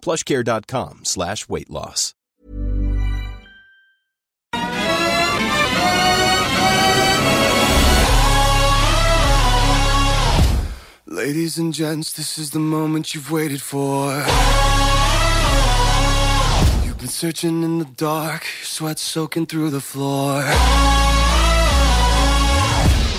plushcare.com slash weight loss. Ladies and gents, this is the moment you've waited for. You've been searching in the dark, sweat soaking through the floor.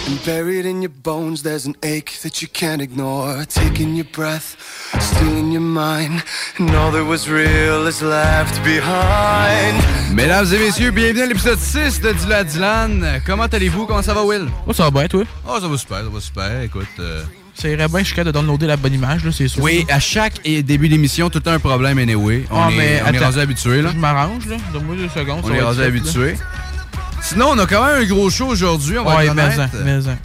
And buried in your bones, there's an ache that you can't ignore. Taking your breath, stealing your mind, and all that was real is left behind. Mesdames et messieurs, bienvenue à l'épisode 6 de Dylan Dylan. Comment allez-vous? Comment ça va, Will? Moi, ça va bien, toi? Oh, ça va super, ça va super. Écoute. euh, Ça irait bien jusqu'à de downloader la bonne image, là, c'est sûr. Oui, à chaque début d'émission, tout un problème anyway. On Ah, est, mais on est rendu habitué, là. Je m'arrange, là. Donne-moi deux secondes. On ça est rendu habitué. Sinon, on a quand même un gros show aujourd'hui, on va Ouais, être mais en.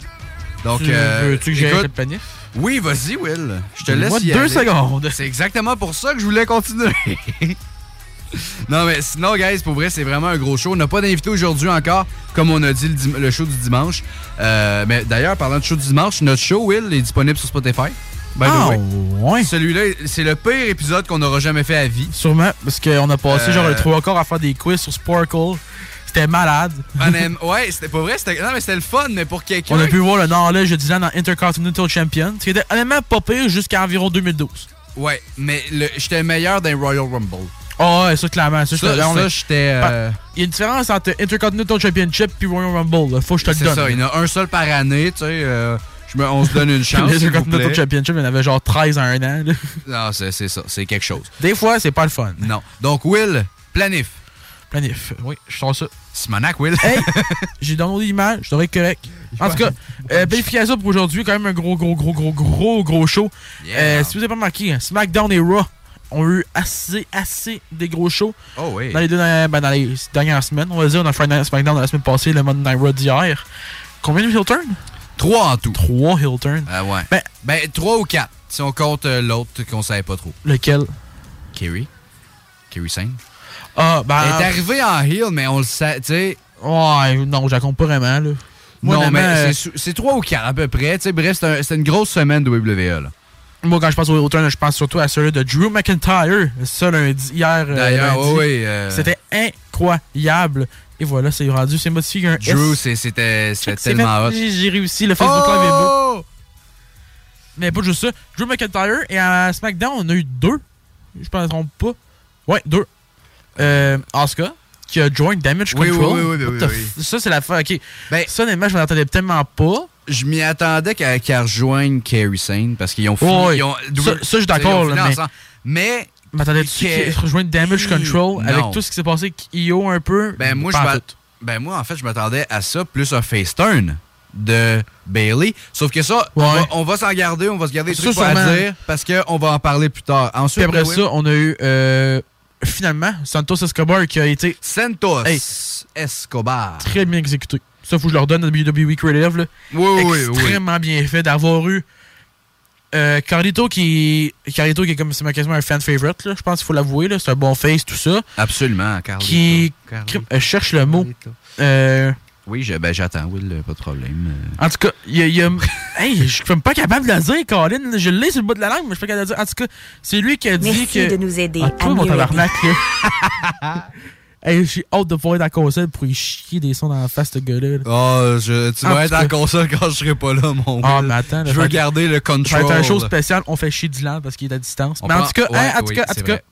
Donc, Tu- euh, Veux-tu que j'aille le planif? Oui, vas-y, Will. Je te laisse y deux aller. secondes. C'est exactement pour ça que je voulais continuer. non, mais sinon, guys, pour vrai, c'est vraiment un gros show. On n'a pas d'invité aujourd'hui encore, comme on a dit le, show du dimanche. Euh, mais d'ailleurs, parlant de show du dimanche, notre show, Will, est disponible sur Spotify. The Ah, ouais. Celui-là, c'est le pire épisode qu'on aura jamais fait à vie. Sûrement, parce qu'on a passé Euh, genre le trois quarts à faire des quiz sur Sparkle. C'était malade. Ouais, c'était pas vrai. c'était- Non, mais c'était le fun, mais pour quelqu'un. On a pu voir le knowledge de Dylan en Intercontinental Champion. Ce qui était honnêtement pas pire jusqu'à environ 2012. Ouais, mais j'étais meilleur dans Royal Rumble. Ah ouais, ça clairement. Ça, Ça, j'étais- ça, euh, Il y a une différence entre Intercontinental Championship et Royal Rumble. là. Faut que je te le C'est donne. ça, il y en a un seul par année, tu sais. euh, je on se donne une chance. L'Intercontinental. Championship, il y en avait genre 13 à un an. là. Non, c'est c'est ça, c'est quelque chose. Des fois, c'est pas le fun. Non. Donc, Will, planif. Planif. Oui, je sens ça. Simonac, Will. Hey, j'ai downloadé l'image, je devrais être correct. En tout cas, euh, planification pour aujourd'hui, quand même un gros, gros, gros, gros, gros, gros show. Yeah. Euh, si vous avez pas remarqué, hein, SmackDown et Raw ont eu assez, assez des gros shows Oh oui. dans les deux dernières- ben, dans les dernières semaines. On va dire, on a Friday Night SmackDown la semaine passée, le Monday Night Raw d'hier. Combien de heel turn? Trois en tout. Trois heel turn. Ah ouais. Ben- Ben, trois ou quatre, si on compte euh, l'autre qu'on savait pas trop. Lequel? Kerry. Kerry Sane. Ah, ben. Elle est arrivée en heel, mais on le sait, tu sais. Ouais, non, je compte pas vraiment, là. Moi, Non, mais euh, c'est sou- c'est trois ou quatre à peu près. Tu sais, bref, c'est un- c'est une grosse semaine de WWE, là. Moi, quand je pense au turn, je pense surtout à celui de Drew McIntyre. Ça, lundi, hier. euh, D'ailleurs, oui, euh, C'était incroyable. Et voilà, c'est rendu, c'est modifié un Drew, c'était tellement hot. J'ai réussi, le Facebook Live est beau. Oh! Mais pas juste ça. Drew McIntyre et à SmackDown, on a eu deux. Je ne me trompe pas. Ouais, deux. Euh, Asuka, qui a joined Damage Oui, Control. oui, oui, oui, oui, Ça, c'est la fin. Ok. Ben- ça, honnêtement, je m'en attendais tellement pas. Je m'y attendais qu'elle qu'elle rejoigne Kerry Sane parce qu'ils ont fini. Ouais, ils ont- ça- ça, je suis d'accord, mais-. Mais, M'attendais-tu Que- qu'il rejoigne Damage Control Non. avec tout ce qui s'est passé avec Io un peu? ben moi, je ben moi, en fait, je m'attendais à ça, plus un face turn de Bailey. Sauf que ça, on Ouais. va, on va s'en garder, on va se garder des trucs à dire parce qu'on va en parler plus tard. Puis Ensuite, après Will, ça, on a eu euh, finalement Santos Escobar qui a été Santos Hey. Escobar. très bien exécuté. Ça, faut que je leur donne à WWE Creative. Là. Oui, oui, oui. Extrêmement bien fait d'avoir eu euh, Carlito qui Carlito qui est comme c'est quasiment un fan favorite. Là. Je pense qu'il faut l'avouer. C'est un bon face, tout ça. Absolument, Carlito. Qui Carlito. euh, cherche le mot. Euh, Oui, je- ben, j'attends, Will, pas de problème. Euh, en tout cas, il y a. y a- hey, je suis même pas capable de le dire, Colin. Je l'ai sur le bout de la langue, mais je suis pas capable de le dire. En tout cas, c'est lui qui a dit Merci que. de nous aider Ah, à toi, mon mieux tabarnak, là. Hey, j'ai hâte de pouvoir être à la console pour y chier des sons dans la face, ce gars-là. là. Oh, je, tu Ah, vas être à la console quand je serai pas là, mon Ah, Will. mais attends. Je veux garder le Ça va control. être une chose spéciale, on fait chier Dylan parce qu'il est à distance. On mais en tout cas, ouais, hein, en tout oui, cas, en c'est tout cas vrai.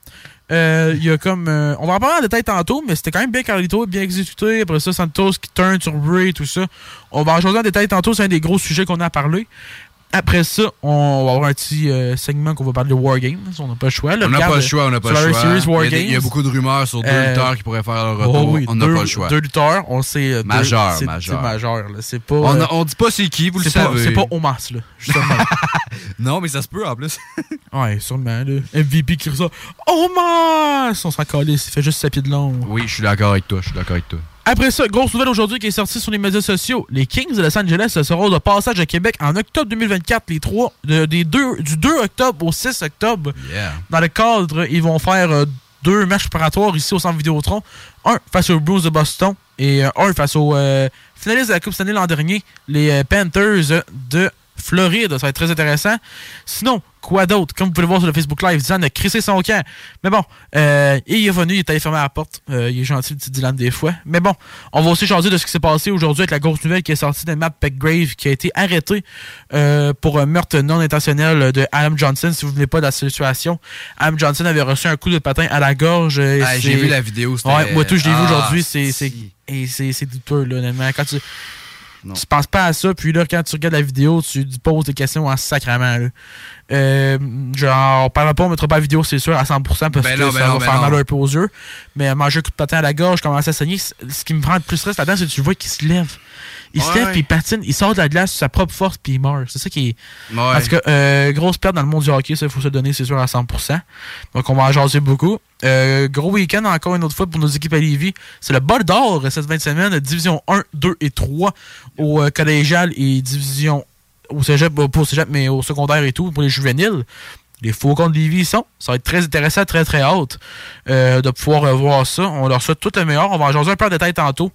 Euh, Il y a comme. euh, on va en parler en détail tantôt, mais c'était quand même bien Carlito, bien exécuté. Après ça, Santos qui turn sur Bray, tout ça. On va en jaser en détail tantôt, c'est un des gros sujets qu'on a à parler. Après ça, on va avoir un petit euh, segment qu'on va parler de War Games. On n'a pas le choix. là. On n'a pas le choix, on n'a pas le choix. Series War il, y a il y a beaucoup de rumeurs sur deux Euh, lutteurs qui pourraient faire leur Oh retour. oui, on n'a pas le choix. Deux lutteurs, on sait. euh, Majeur, majeur. C'est majeur, là. C'est pas. On, on dit pas c'est qui, vous le savez. c'est pas Omas, là. Justement. Non, mais ça se peut en plus. ouais, sûrement, là. MVP qui ressort. Omas! On s'en calisse, il fait juste sa pied de long. Oui, je suis d'accord avec toi, je suis d'accord avec toi. Après ça, grosse nouvelle aujourd'hui qui est sortie sur les médias sociaux. Les Kings de Los Angeles seront de passage à Québec en octobre 2024, les trois, de- des deux, du 2 octobre au 6 octobre. Yeah. Dans le cadre, ils vont faire euh, deux matchs préparatoires ici au centre Vidéotron. Un face aux Blues de Boston et euh, un face aux euh, finalistes de la Coupe Stanley l'an dernier, les Panthers de Floride. Ça va être très intéressant. Sinon, quoi d'autre? Comme vous pouvez le voir sur le Facebook Live, Dylan a crissé son camp. Mais bon, euh, il est venu, il est allé fermer la porte. Euh, il est gentil, le petit Dylan, des fois. Mais bon, on va aussi changer de ce qui s'est passé aujourd'hui avec la grosse nouvelle qui est sortie de Matt Petgrave qui a été arrêté euh, pour un meurtre non intentionnel de Adam Johnson. Si vous ne venez pas de la situation, Adam Johnson avait reçu un coup de patin à la gorge. Ah, J'ai vu la vidéo. Ouais, moi tout, je l'ai vu Ah, aujourd'hui. C'est, si. et c'est, c'est douteux, là, honnêtement. Quand tu, Non. tu penses pas à ça, puis là, quand tu regardes la vidéo, tu te poses des questions en sacrament, là. Euh, genre, on parlera pas, on mettra pas la vidéo, c'est sûr, à 100%, parce Ben que non, ça ben va ben faire mal un peu aux yeux. Mais manger un coup de patin à la gorge, commencer à saigner, ce qui me prend le plus stress là-dedans, c'est que tu vois qu'il se lève. Il se Ouais, lève, ouais. puis il patine, il sort de la glace sur sa propre force, puis il meurt. C'est ça qui est. Ouais. Tout cas, euh, grosse perte dans le monde du hockey, ça, il faut se donner, c'est sûr, à 100%. Donc, on va en jaser beaucoup. Euh, gros week-end, encore une autre fois, pour nos équipes à Lévis. C'est le bol d'or cette 20 semaine, division 1, 2 et 3 au euh, collégial et division au cégep, pas au cégep, mais au secondaire et tout, pour les juvéniles. Les Faucons de Lévis y sont. Ça va être très intéressant, très très hâte euh, de pouvoir voir ça. On leur souhaite tout le meilleur. On va en jaser un peu en détail tantôt.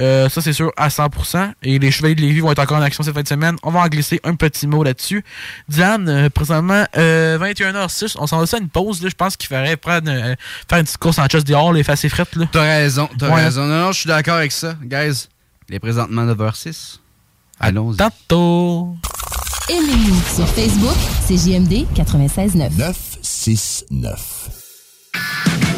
Euh, ça, c'est sûr, à 100%. Et les Chevaliers de Lévis vont être encore en action cette fin de semaine. On va en glisser un petit mot là-dessus. Diane, euh, présentement, euh, 21h06. On s'en va à une pause. là. Je pense qu'il faudrait prendre, faire une petite course en chest dehors, les effacer frettes. Là. T'as raison, t'as Ouais. raison. Non, non, je suis d'accord avec ça. Guys, il est présentement 9h06. Allons-y. Tantôt! Aimez-nous sur Facebook, c'est JMD 96.9. 969.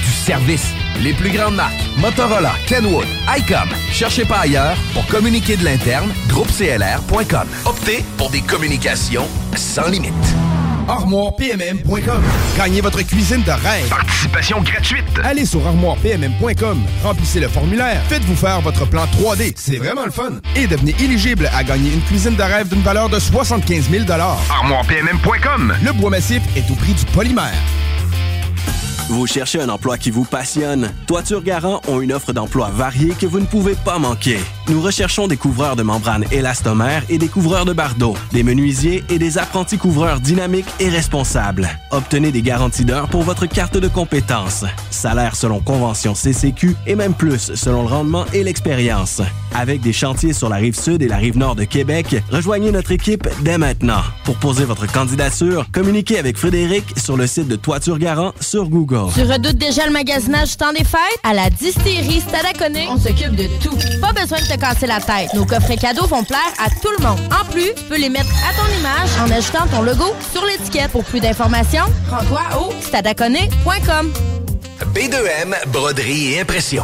service. Les plus grandes marques, Motorola, Kenwood, ICOM. Cherchez pas ailleurs pour communiquer de l'interne, groupeclr.com. Optez pour des communications sans limite. ArmoirePMM.com. Gagnez votre cuisine de rêve. Participation gratuite. Allez sur ArmoirePMM.com. Remplissez le formulaire. Faites-vous faire votre plan 3D. C'est vraiment le fun. Et devenez éligible à gagner une cuisine de rêve d'une valeur de 75 000 ArmoirePMM.com. Le bois massif est au prix du polymère. Vous cherchez un emploi qui vous passionne? Toiture Garant ont une offre d'emploi variée que vous ne pouvez pas manquer. Nous recherchons des couvreurs de membranes élastomères et des couvreurs de bardeaux, des menuisiers et des apprentis couvreurs dynamiques et responsables. Obtenez des garanties d'heures pour votre carte de compétences. Salaire selon convention CCQ et même plus selon le rendement et l'expérience. Avec des chantiers sur la rive sud et la rive nord de Québec, rejoignez notre équipe dès maintenant. Pour poser votre candidature, communiquez avec Frédéric sur le site de Toiture Garant sur Google. Tu redoutes déjà le magasinage du temps des fêtes? À la distillerie Stadaconé, on s'occupe de tout. Pas besoin de te casser la tête. Nos coffrets cadeaux vont plaire à tout le monde. En plus, tu peux les mettre à ton image en ajoutant ton logo sur l'étiquette. Pour plus d'informations, rends-toi au stadaconé.com. B2M, broderie et impression.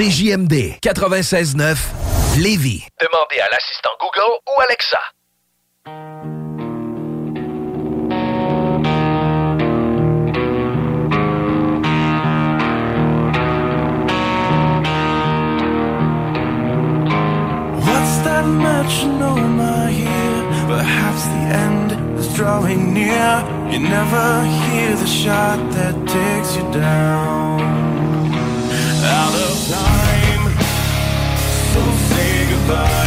CJMD 96.9 Lévis. Demandez à l'assistant Google ou Alexa. What's that metronome I hear? Perhaps the end is drawing near. You never hear the shot that takes you down. Goodbye.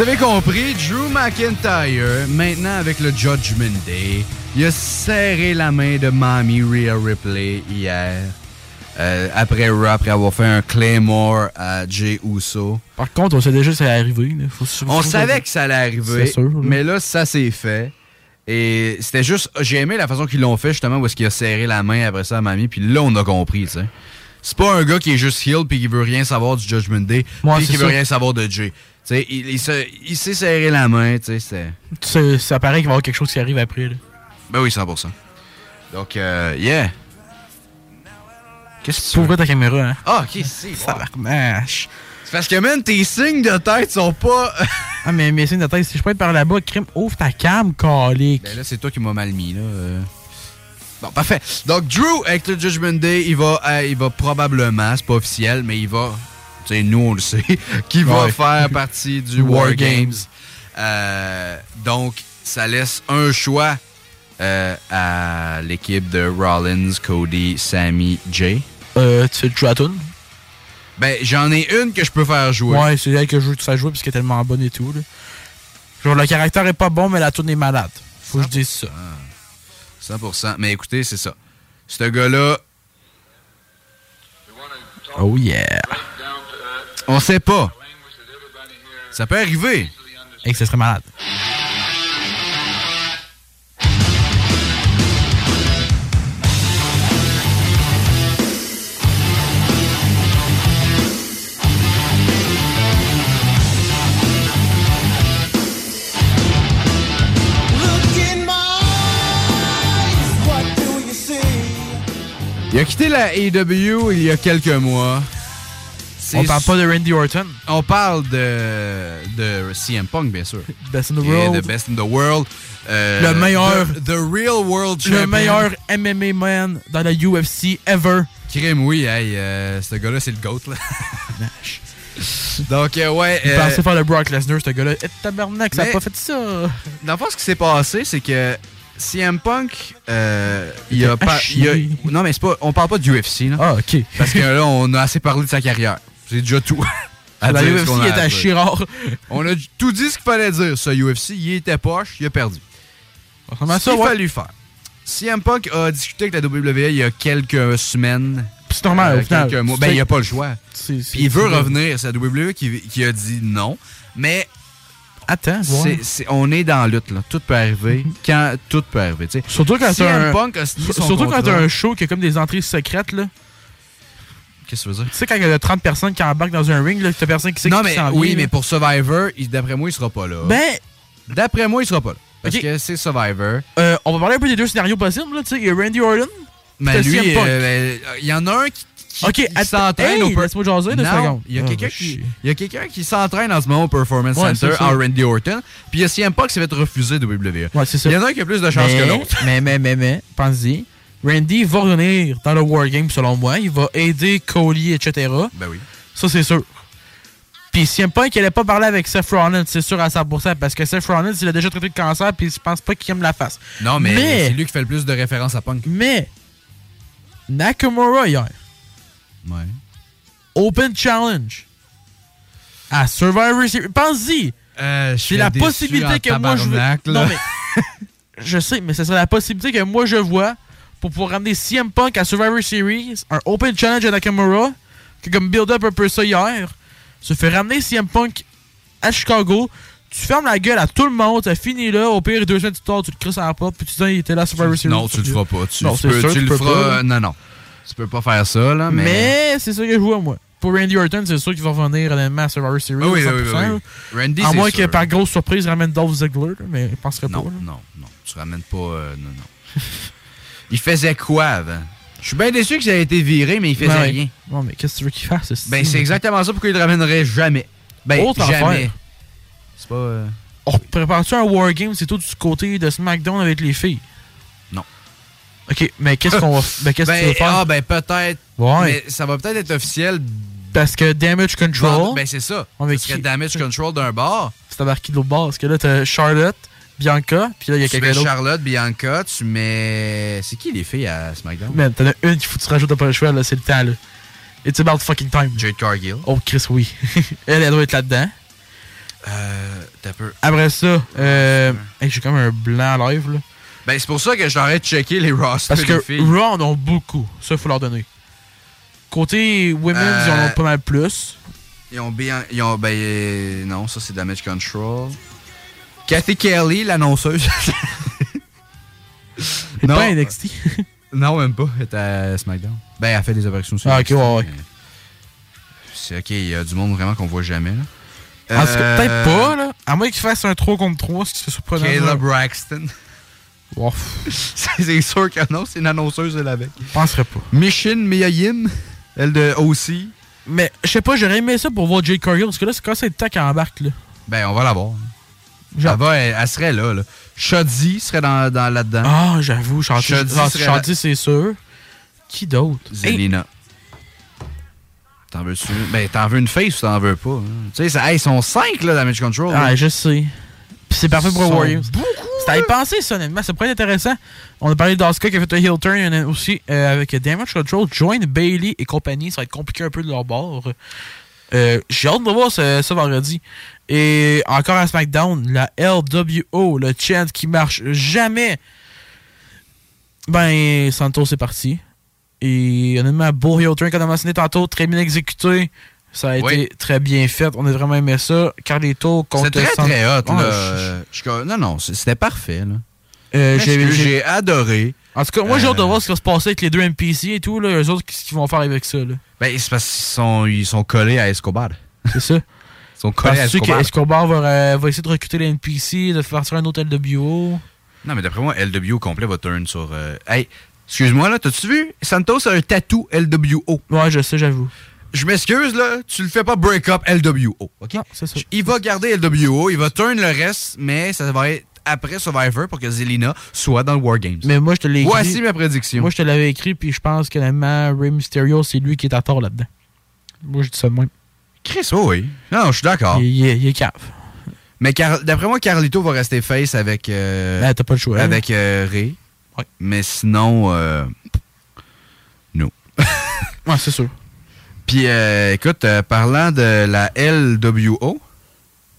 Vous avez compris, Drew McIntyre, maintenant avec le Judgment Day, il a serré la main de Mommy Rhea Ripley hier. euh, après Raw, après avoir fait un Claymore à Jay Uso. Par contre, on sait déjà que ça allait arriver. Faut- faut- On faut- savait que ça allait arriver, C'est sûr, mais là, ça s'est fait. Et c'était juste, j'ai aimé la façon qu'ils l'ont fait, justement, où est-ce qu'il a serré la main après ça à Mamie, puis là, on a compris, tu sais. C'est pas un gars qui est juste heel puis qui veut rien savoir du Judgment Day, puis qui veut rien savoir de Jay. Il, il se- il s'est serré la main, tu sais, ça paraît qu'il va y avoir quelque chose qui arrive après. Là. Ben oui, 100%. Donc, euh, yeah. Qu'est-ce que tu Ouvre ta caméra, hein. Ah, ok, c'est. Ça va marche. C'est parce que, man, tes signes de tête sont pas. ah, mais mes signes de tête, si je peux être par là-bas, crime, ouvre ta cam, calique. Ben là, c'est toi qui m'as mal mis, là. euh. Bon, parfait. Donc, Drew, avec le Judgment Day, il va, euh, il va probablement, c'est pas officiel, mais il va, sais, nous, on le sait, qu'il va Ouais. faire partie du War War Games. Euh, donc, ça laisse un choix euh, à l'équipe de Rollins, Cody, Sammy, Jay. Euh, tu sais le Traton? Ben, j'en ai une que je peux faire jouer. Ouais, c'est elle que je veux que ça joue parce qu'elle est tellement bonne et tout. Là. Genre, le caractère est pas bon, mais la tourne est malade. Faut que je dise ça. 100%. Mais écoutez, c'est ça. Ce gars-là, Oh yeah. On sait pas. Ça peut arriver. Et que ce serait malade. Il a quitté la AEW il y a quelques mois. On parle pas de Randy Orton. On parle de, de CM Punk, bien sûr. Best in the world. the best in the world. Euh, Le meilleur. The, the real world champion. Le meilleur MMA man dans la UFC ever. Crime, oui. Hey, euh, ce gars-là, c'est le GOAT. Là. Donc, euh, ouais. Il euh, pensait faire le Brock Lesnar, ce gars-là. Et tabarnak, ça a pas fait ça. Dans le fond, ce qui s'est passé, c'est que CM Punk, euh, il a pas. non, mais c'est pas. On parle pas du UFC, là. Ah, ok. Parce que là, on a assez parlé de sa carrière. C'est déjà tout. à La UFC est à rare. On a tout dit ce qu'il fallait dire. Ce UFC, il était poche, il a perdu. Comment Ce qu'il ouais? fallu faire. CM Punk a discuté avec la WWE il y a quelques semaines. C'est normal, euh, au final. mois. Ben, il n'y a pas le choix. Puis il veut revenir. C'est la WWE qui, qui a dit non. Mais Attends, on est dans la lutte. Là. Tout peut arriver. Quand tout peut arriver. Surtout quand CM un... Punk a signé son Surtout quand contrat. t'as un show qui a comme des entrées secrètes, là. Qu'est-ce que tu veux dire? Tu sais, quand il y a 30 personnes qui embarquent dans un ring, là, t'as personne qui sait Non, qui mais s'en oui, vient, mais là. pour Survivor, d'après moi, il sera pas là. Ben, D'après moi, il sera pas là. Parce que c'est Survivor. euh, on va parler un peu des deux scénarios possibles, là. Tu sais, il y a Randy Orton. Mais t'as lui, euh, ben, il y en a un qui, qui- Ok, qui s'entraîne hey, au per- laisse-moi jaser deux Non, secondes. Il y a quelqu'un va qui, s'entraîne en ce moment au Performance Ouais, Center en Randy Orton. Puis il y a CM Punk qui s'est fait refuser de WWE. Ouais, c'est ça. Il y en a un qui a plus de chance mais, que l'autre. Mais, mais, mais, mais, pense-y. Randy va revenir dans le Wargame, selon moi. Il va aider Cody, etc. Ben oui. Ça, c'est sûr. Puis CM Punk, il allait pas parler avec Seth Rollins, c'est sûr à 100%, parce que Seth Rollins, il a déjà traité de cancer, puis je pense pas qu'il aime la face. Non, mais, Mais- c'est lui qui fait le plus de références à Punk. Mais, Nakamura, hier, Ouais. Open Challenge à Survivor Series. Pense-y! Euh, C'est la possibilité que moi je veux. Non, mais. je sais, mais ce serait la possibilité que moi je vois pour pouvoir ramener CM Punk à Survivor Series, un Open Challenge à Nakamura, qui comme build-up un peu ça hier, se fait ramener CM Punk à Chicago. Tu fermes la gueule à tout le monde, ça finit là. Au pire, deux semaines plus tard, tu le crisses à la porte, puis tu dis, il était là à Survivor Series. Non, tu le feras pas. Tu, Non, tu c'est peux- sûr, tu tu le feras. pas. Non, non. Tu peux pas faire ça, là, mais. Mais, c'est ça que je vois, moi. Pour Randy Orton, c'est sûr qu'il va revenir honnêtement à Survivor Series. Ah oui, oui, 100%, oui, oui. Randy, à moins que par grosse surprise, il ramène Dolph Ziggler, mais je penserais Non, pas. là. non, non. Tu ramènes pas. euh, non, non. il faisait quoi avant? Je suis bien déçu que ça ait été viré, mais il faisait rien. Non, mais qu'est-ce que tu veux qu'il fasse? esti? Ben, c'est exactement ça pourquoi il le ramènerait jamais? Ben, Autre jamais. C'est pas. euh, On prépare-tu un Wargame, c'est tout du côté de SmackDown avec les filles? Non. Ok, mais qu'est-ce qu'on va, ben, qu'est-ce que tu Ben, veux faire? ah, ben, peut-être. Ouais. Mais ça va peut-être être officiel. Parce que Damage Control. Bon, ben, c'est ça. On va Ce serait qui- Damage Control d'un bar. C'est embarqué de l'autre bord. Parce que là, t'as Charlotte, Bianca, puis là, il y a quelqu'un d'autre. Charlotte, Bianca, tu mets. C'est qui les filles à SmackDown? Man, t'en as une qu'il faut que tu rajoutes, t'as pas le choix, là, c'est le temps, là. It's about fucking time. Jade Cargill. Oh, Chris, oui. elle, elle doit être là-dedans. Euh, t'as peu. Après ça, euh, hey, j'ai comme un blanc live, là. Ben, c'est pour ça que je t'aurais checké les rosters Parce que filles. Raw en ont beaucoup. Ça, il faut leur donner. Côté women's, Euh, ils en ont pas mal plus. Ils ont bien. Ils ont, ben, euh, non, ça c'est Damage Control. Kathy Kelly, l'annonceuse. Elle est pas à NXT. non, même pas. Elle est à SmackDown. Ben, elle fait des apparitions sur Ah, ok, ouais, ouais. C'est ok, il y a du monde vraiment qu'on voit jamais, là. En tout cas, Euh, peut-être pas, là. À moins qu'ils fassent un 3 contre 3, ce qui serait surprenant. Kayla Braxton. C'est sûr que non, c'est une annonceuse, elle avec. Je penserais pas. Mission Miyayim, elle de OC. Mais je sais pas, j'aurais aimé ça pour voir Jade Cargill, parce que là, c'est quand c'est le temps qu'elle embarque, là. Ben, on va la voir. Genre- Elle, va, elle, elle serait là, là. Serait dans, dans, là-dedans. Ah, j'avoue, ah, Chanty, c'est sûr. Qui d'autre? Zelina. T'en veux-tu? Ben, t'en veux une face ou t'en veux pas? hein? Tu sais, hey, ils sont 5 là, Damage Control. Ah, là. je sais. Puis c'est parfait pour Warriors. C'était à y penser, ça, honnêtement. Ça pourrait être intéressant. On a parlé d'Asuka qui a fait un heel turn il y en a aussi euh, avec Damage Control. Join Bailey et compagnie. Ça va être compliqué un peu de leur bord. Euh, J'ai hâte de voir ça, ça vendredi. Et encore à SmackDown, la LWO, le chant qui marche jamais. Ben, Santos est parti. Et honnêtement, heel turn qu'on a mentionné tantôt, très bien exécuté. Ça a Oui. été très bien fait. On a vraiment aimé ça. Carlito contre C'était très, très hot, là. je- je suis comme- non, non, c'est- c'était parfait. Euh, j'ai- adoré. En tout cas, moi, j'ai hâte de Euh, voir ce qui va se passer avec les deux NPC et tout. Là. Eux autres, qu'est-ce qu'ils vont faire avec ça? Là? Ben, c'est parce qu'ils sont, ils sont collés à Escobar. C'est ça. Ils sont collés à Escobar. qu'Escobar va, euh, va essayer de recruter les NPC, de faire sur un autre LWO? Non, mais d'après moi, LWO complet va turn sur. euh, Hey, excuse-moi, là, t'as-tu vu? Santos a un tatou LWO. Ouais, je sais, j'avoue. Je m'excuse, là, tu le fais pas break up LWO, OK? c'est ça. Il va garder LWO, il va turn le reste, mais ça va être après Survivor pour que Zelina soit dans le War Games. Mais moi, je te l'ai écrit. Voici ma prédiction. Moi, je te l'avais écrit, puis je pense que finalement, Rey Mysterio, c'est lui qui est à tort là-dedans. Moi, je dis ça de même. Chris, oh oui. Non, je suis d'accord. Il, il est- il est cave. Mais d'après moi, Carlito va rester face avec. euh, Ben, t'as pas le choix. Avec euh, Ray. Mais sinon, euh, non. ouais, c'est sûr. Puis, euh, écoute, euh, parlant de la LWO,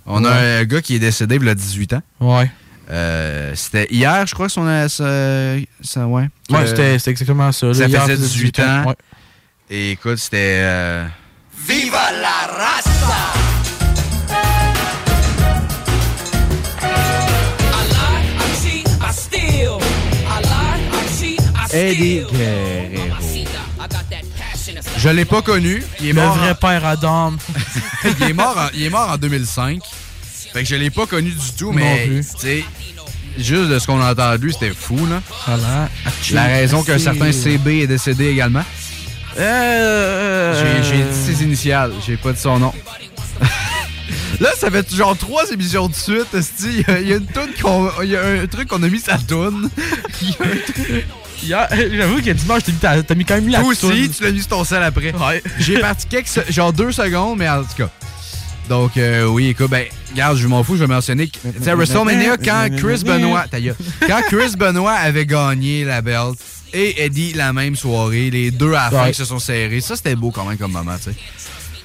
on a Ouais. un gars qui est décédé il y a 18 ans. Ouais. Euh, c'était hier, je crois, son. euh, ça, ça- ouais. Ouais, Euh, c'était c'était exactement ça. Ça faisait c'était 18 ans. Ouais. Et écoute, c'était. euh, Viva la raza! Eddie Guerrero. Je l'ai pas connu. Il est Le mort. vrai en- père Adam. il, est mort en, il est mort en 2005. Fait que je l'ai pas connu du tout, Non mais plus. tu sais, juste de ce qu'on a entendu, c'était fou, là. Voilà. La raison qu'un certain CB est décédé également. Euh, J'ai j'ai dit ses initiales, j'ai pas dit son nom. Là, ça fait genre trois émissions de suite. Il y, a- il y a une toune qu'on- il y a un truc qu'on a mis sa toune. Il y a J'avoue que dimanche, t'as mis, quand même la Toi aussi, toune. tu l'as mis sur ton sel après. Ouais. J'ai parti quelques, genre deux secondes, mais en tout cas. Donc, euh, oui, écoute, ben, regarde, je m'en fous, je vais mentionner. que- Tu sais, à WrestleMania, quand Chris Benoit, ta gueule. quand Chris Benoit avait gagné la belt et Eddie la même soirée, les deux à la fin qui se sont serrés, ça c'était beau quand même comme moment, tu sais.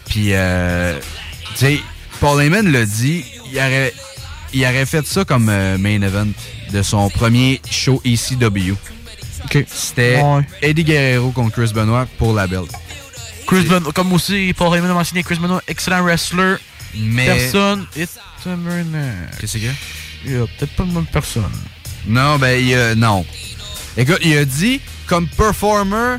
Puis, euh, tu sais, Paul Heyman l'a dit, il aurait, il aurait fait ça comme euh, main event de son premier show ECW. C'était Ouais. Eddie Guerrero contre Chris Benoit pour la belt. Chris Benoit, comme aussi Paul Heyman a mentionné, Chris Benoit, excellent wrestler. Mais- Personne est un menace. Qu'est-ce que c'est? Il y a peut-être pas de personne. Non, ben, il a- non. Écoute, il a dit, comme performer,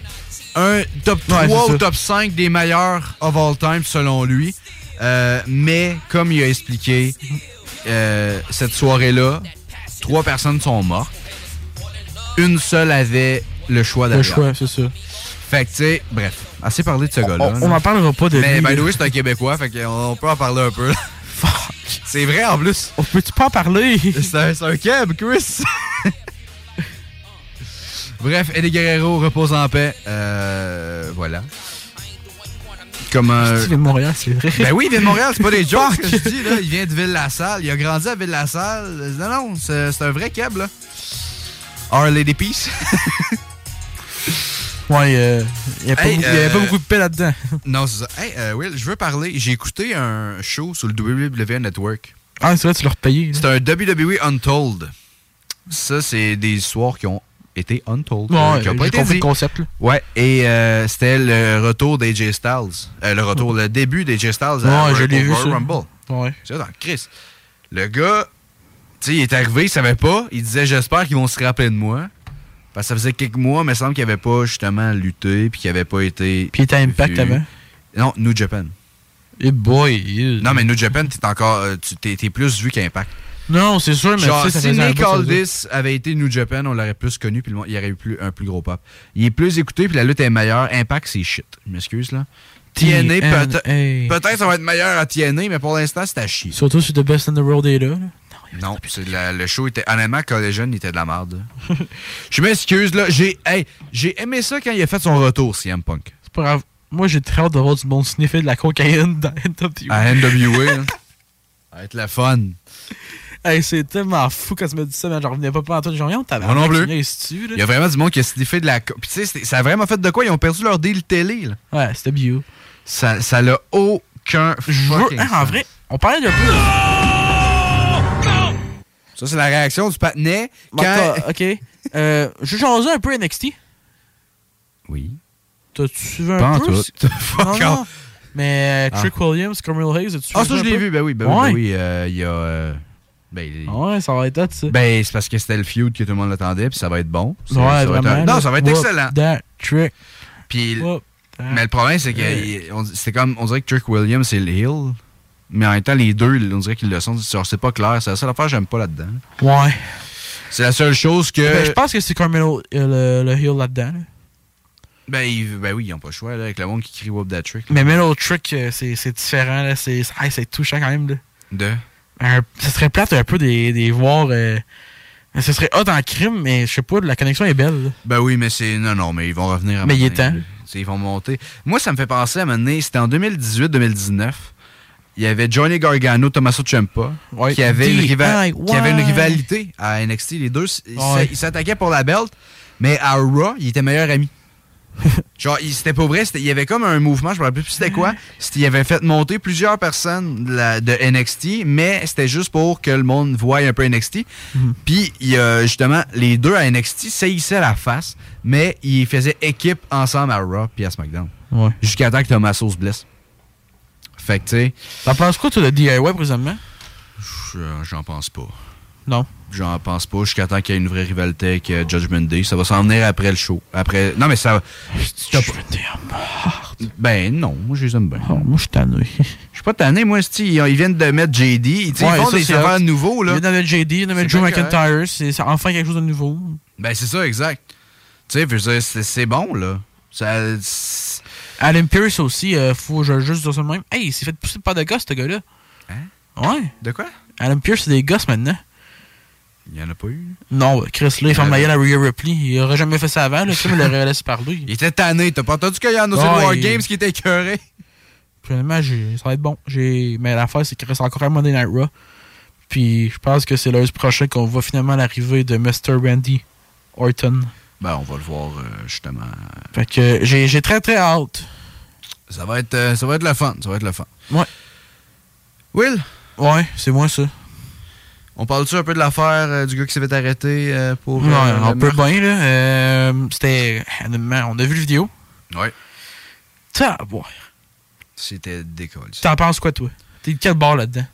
un top 3 Ouais, c'est ou ça. top 5 des meilleurs of all time, selon lui. Euh, mais, comme il a expliqué, euh, cette soirée-là, trois personnes sont mortes. Une seule avait le choix Le d'arrière. choix, c'est ça. Fait que, tu sais, bref, assez parlé de ce gars-là. On- on en parlera pas de Mais, lui, the là. way, c'est un Québécois, fait qu'on peut en parler un peu. C'est vrai, en plus. On peut-tu pas en parler? C'est un, un Keb, Chris. Bref, Eddie Guerrero repose en paix. Euh, voilà. Comment. Il vient de Montréal, c'est vrai. Ben oui, il vient de Montréal, c'est pas des jokes que je dis, là. Il vient de Ville-la-Salle. Il a grandi à Ville-la-Salle. Non, non, c'est c'est un vrai Keb, là. Our Lady Peace. Ouais, euh, il n'y avait, Hey, pas euh, beaucoup de paix là-dedans. Non, c'est ça. Hey, euh, Will, je veux parler. J'ai écouté un show sur le WWE Network. Ah, c'est vrai, tu l'as repayé. C'est un WWE Untold. Ça, c'est des histoires qui ont été untold. Ouais, euh, qui ont pas été compris le concept, là. Ouais, et euh, c'était le retour d'AJ Styles. Euh, le retour, le début d'AJ Styles à Ouais, je l'ai vu, ça. Rumble. Ouais. C'est ça, dans le Chris. Le gars, tu sais, il est arrivé, il savait pas. Il disait J'espère qu'ils vont se rappeler de moi. Parce que ça faisait quelques mois, mais il me semble qu'il avait pas justement lutté, puis qu'il avait pas été. Puis il était à Impact vu. avant? Non, New Japan. Et boy. Non, mais New Japan, t'es encore. euh, T'es plus vu qu'Impact. Non, c'est sûr, mais Genre, tu sais, ça si Nick Aldis avait été New Japan, on l'aurait plus connu, puis il aurait eu plus, un plus gros pop. Il est plus écouté, puis la lutte est meilleure. Impact, c'est shit. Je m'excuse, là. TNA, peut-être peut-être ça va être meilleur à TNA, mais pour l'instant, c'est à chier. Surtout sur The Best in the World est là. Non, la- le show était. Honnêtement, Collision, il était de la merde. Je m'excuse, là. J'ai hey, j'ai aimé ça quand il a fait son retour, CM Punk. C'est pas grave. Moi, j'ai très hâte de voir du monde sniffer de la cocaïne dans NWA. À NWA, là. Ça va être la fun. Hey, c'est tellement fou quand tu me dis ça, mais j'en revenais pas pas en tout. Genre, on Moi non plus. Il y a vraiment du monde qui a sniffé de la. co- Puis tu sais, ça a vraiment fait de quoi? Ils ont perdu leur deal télé, là. Ouais, c'était bio. Ça ça l'a aucun fucking Hein, en vrai, on parlait de peu. Ça, c'est la réaction du patinet. Quand... ok. Euh, J'ai changé un peu NXT. Oui. T'as-tu suivi un Pas peu? non. Mais euh, Ah. Trick Williams, Carmel Hayes, as-tu Ah, suivi ça, je l'ai vu. Ben oui, ben oui, Ouais. ben oui. euh, Il y a. ben, il- Ouais, ça va être hot, ça. Ben, c'est parce que c'était le feud que tout le monde l'attendait, puis ça va être bon. C'est- ouais, ça va être un- Non, ça va être excellent. That trick. Puis, mais le problème, c'est que c'est comme, on dirait que Trick Williams, c'est le heel, mais en même temps, les deux, on dirait qu'ils le sont. C'est pas clair. C'est la seule affaire que j'aime pas là-dedans. Ouais. C'est la seule chose que. Ben, je pense que c'est Carmelo le, le heel là-dedans. là. Ben, ben oui, ils ont pas le choix, là, avec le monde qui crie Whoop That Trick. là. Mais Melo Trick, euh, c'est différent. là. C'est hey, touchant quand même. Là. De? Un- ça serait plate un peu des, des voir. euh, ce serait hot en crime, mais je sais pas, la connexion est belle. là. Ben oui, mais c'est. Non, non, mais ils vont revenir à Mais il est temps. Ils vont monter. Moi, ça me fait penser à un moment donné, c'était en 2018-2019. Il y avait Johnny Gargano, Tommaso Ciampa, Ouais. qui, avait une DIY. riva- qui avait une rivalité à NXT. Les deux, ils Ouais. s- ils s'attaquaient pour la belt, mais à Raw, ils étaient meilleurs amis. Genre, c'était pas vrai, il y avait comme un mouvement, je me rappelle plus c'était quoi. Il avait fait monter plusieurs personnes de, la- de NXT, mais c'était juste pour que le monde voie un peu NXT. Puis, il y a justement, les deux à NXT saillissaient la face, mais ils faisaient équipe ensemble à Raw puis à SmackDown. Ouais. Jusqu'à temps que Tommaso se blesse. Fait que, tu sais. T'en penses quoi, toi, de DIY présentement? Je- J'en pense pas. Non. J'en pense pas jusqu'à temps qu'il y ait une vraie rivalité avec euh, Judgment Day. Ça va s'en venir après le show. Après. Non, mais ça. Judgment Day Ben non, moi je les aime bien. Oh, moi je suis tanné. Je suis pas tanné, moi, c'ti, ils, ils viennent de mettre JD. Tu sais, Ouais, ils font ça, des c'est affaires hot. nouveaux, là. Il vient de mettre JD, il vient de mettre C'est Joe bien McIntyre. C'est c'est enfin quelque chose de nouveau. Ben c'est ça, exact. Tu sais, je veux dire, c'est c'est bon, là. Ça. c'est- Adam Pierce aussi, euh, faut je juste dire ça de même. Hey, il s'est fait pousser par de gosses, ce gars-là. Hein? Ouais. De quoi? Adam Pierce, c'est des gosses maintenant. Il y en a pas eu? Non, Chris, là, il ferme la gueule à Rhea Ripley. Il aurait jamais fait ça avant, sais, mais il aurait laissé parler. Il était tanné. T'as pas entendu qu'il y en a sur War Games qui était écœuré? Finalement, ça va être bon. J'ai- Mais l'affaire, c'est qu'il reste encore un Monday Night Raw. Puis je pense que c'est lundi prochain qu'on voit finalement l'arrivée de Mr. Randy Orton. Ben, on va le voir, euh, justement. Fait que j'ai j'ai très très hâte. Ça va être, euh, ça va être le fun. Ça va être le fun. Ouais. Will? Ouais, c'est moi ça. On parle-tu un peu de l'affaire euh, du gars qui s'est fait arrêter euh, pour. Ouais, euh, on peut bien, là. Euh, C'était. On a vu la vidéo. Ouais. Ça, ouais. C'était décollé. T'en penses quoi, toi? T'es de quel bord là-dedans?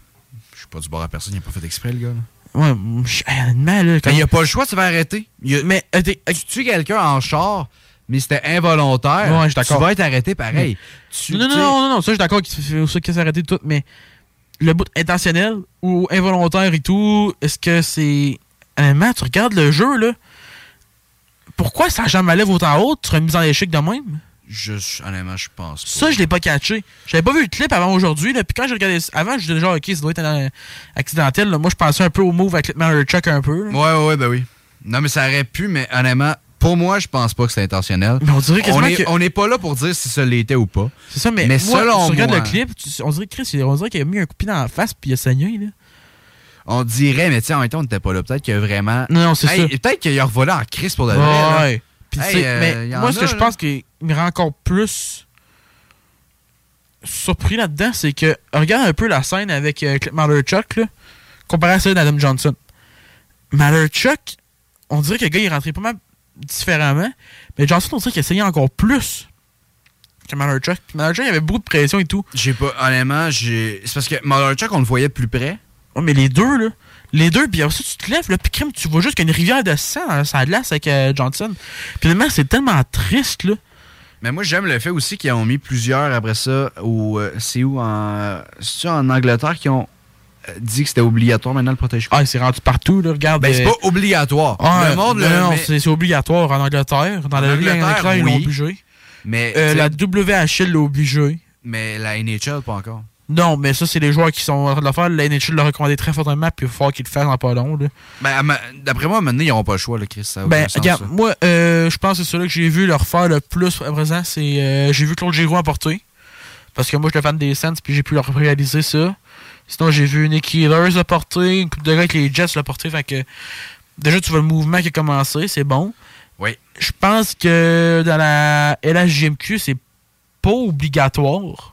Je suis pas du bord à personne, il a pas fait exprès, le gars. là. Ouais, honnêtement, là. Ben, il a pas le choix de se faire arrêter. Il a- Mais, euh, tu tues quelqu'un en char, mais c'était involontaire. Ouais, je. Tu vas être arrêté pareil. Tu- Non, non, non, non, non, ça, je suis d'accord qu'il faut s'arrêter tout, mais le bout intentionnel ou involontaire et tout, est-ce que c'est. Honnêtement, tu regardes le jeu, là. Pourquoi ça jamais lève autant haut? Tu serais mis en échec de même? Je, honnêtement, je pense pas. Ça, je l'ai pas catché. J'avais pas vu le clip avant aujourd'hui. Puis quand j'ai regardé. Avant, je disais genre, ok, ça doit être un- accidentel, là. Moi, je pensais un peu au move avec le Chuck un peu. là. Ouais, ouais, ben oui. Non, mais ça aurait pu, mais honnêtement, pour moi, je pense pas que c'est intentionnel. Mais on dirait quasiment est, que- on n'est pas là pour dire si ça l'était ou pas. C'est ça, mais, mais moi, selon tu regardes moi, le clip, tu- on dirait que Chris, on dirait qu'il a mis un coup de pied dans la face puis il a saigné, là. on dirait, mais tu sais, en même temps, on n'était pas là. Peut-être a vraiment. Non, non, c'est Hey, ça. Peut-être qu'il a revolé en crise pour de Ouais, vrai. ouais. Hey, euh, mais y en moi, ce que je pense qui me rend encore plus surpris là-dedans, c'est que regarde un peu la scène avec euh, Chuck, là, comparé à celle d'Adam Johnson. Chuck, on dirait que le gars il est rentré pas mal différemment, mais Johnson, on dirait qu'il essayait encore plus que Chuck. Puis Chuck, il avait beaucoup de pression et tout. J'ai pas, honnêtement, j'ai. C'est parce que Chuck, on le voyait de plus près. Ouais, mais les deux, là. Les deux, puis après ça, tu te lèves, là, puis crème, tu vois juste qu'il y a une rivière de sang dans sa glace avec euh, Johnson. Puis finalement, c'est tellement triste, là. Mais moi, j'aime le fait aussi qu'ils ont mis plusieurs après ça. Au, euh, c'est où en. C'est en Angleterre qui ont euh, dit que c'était obligatoire maintenant le protège Ah, c'est rendu partout, là. Regarde. Ben, c'est euh, pas obligatoire. Ah, le monde, non, le- non, mais- c'est obligatoire en Angleterre. Dans En la Ligue Angleterre, ils l'ont obligé. Mais, Euh, la WHL l'a obligé. Mais la NHL, pas encore. Non, mais ça, c'est les joueurs qui sont en train de le faire. La NHL l'a recommandé très fortement, puis il va falloir qu'ils le fassent en pas long. Là. Ben, d'après moi, maintenant, ils n'auront pas le choix, là, Chris. Ça Ben, sens, regarde, moi, euh, je pense que c'est celui que j'ai vu leur faire le plus à présent. C'est euh, j'ai vu Claude Giroux emporter. Parce que moi, je suis le fan des Saints, puis j'ai pu leur réaliser ça. Sinon, j'ai vu Nicky Healers le porter, une coupe de gars avec les Jets le porter. Fait que déjà, tu vois le mouvement qui a commencé, c'est bon. Oui. Je pense que dans la LHJMQ, c'est pas obligatoire.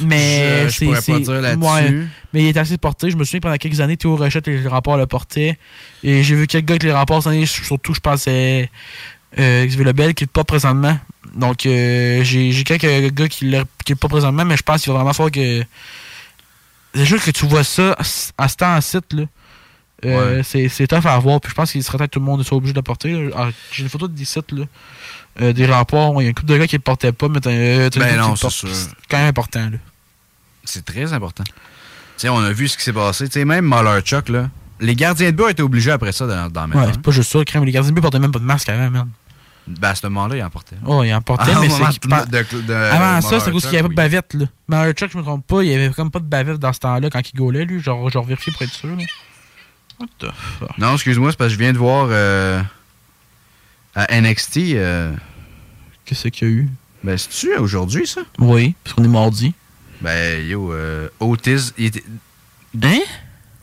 Mais Je- pourrais pas dire là-dessus. ouais. mais il est assez porté. Je me souviens pendant quelques années, Théo Rochette et les remparts le portaient. Et j'ai vu quelques gars avec les remparts cette année, surtout, je pense, c'est euh, Xavier Lebel qui est pas présentement. Donc, euh, j'ai quelques gars qui ne qui est pas présentement, mais je pense qu'il va vraiment falloir que. C'est juste que tu vois ça à ce temps en site, là. Euh, c'est- C'est tough à avoir. Puis je pense qu'il serait peut-être tout le monde soit obligé de porter. Ah, J'ai une photo de 17 là. Euh, des remparts. Il y a une couple de gars qui le portaient pas, mais t'as euh, t'as Ben non, c'est porte. sûr. C'est quand même important. Là. C'est très important. Tu sais, on a vu ce qui s'est passé. Tu sais, même Chuck, là. Les gardiens de but ont été obligés après ça d'en d'en mettre Ouais, un. c'est pas juste ça. Crème. Les gardiens de but portaient même pas de masque avant, man. Ben, à ce moment-là, ils en portaient. Oh, il en portait, Ah, mais c'est. de- de- de- Avant ça, c'est à cause qu'il n'y avait oui. pas de bavette, là. Mais Chuck, je me trompe pas, il y avait comme pas de bavette dans ce temps-là quand il gaulait, lui. Genre, genre vérifié pour être sûr, là. What the fuck? Non, excuse-moi, c'est parce que je viens de voir euh, à NXT. euh, Qu'est-ce qu'il y a eu? Ben, c'est-tu aujourd'hui, ça? Oui, parce qu'on est mardi. Ben, yo, euh, Otis. Il était... Hein?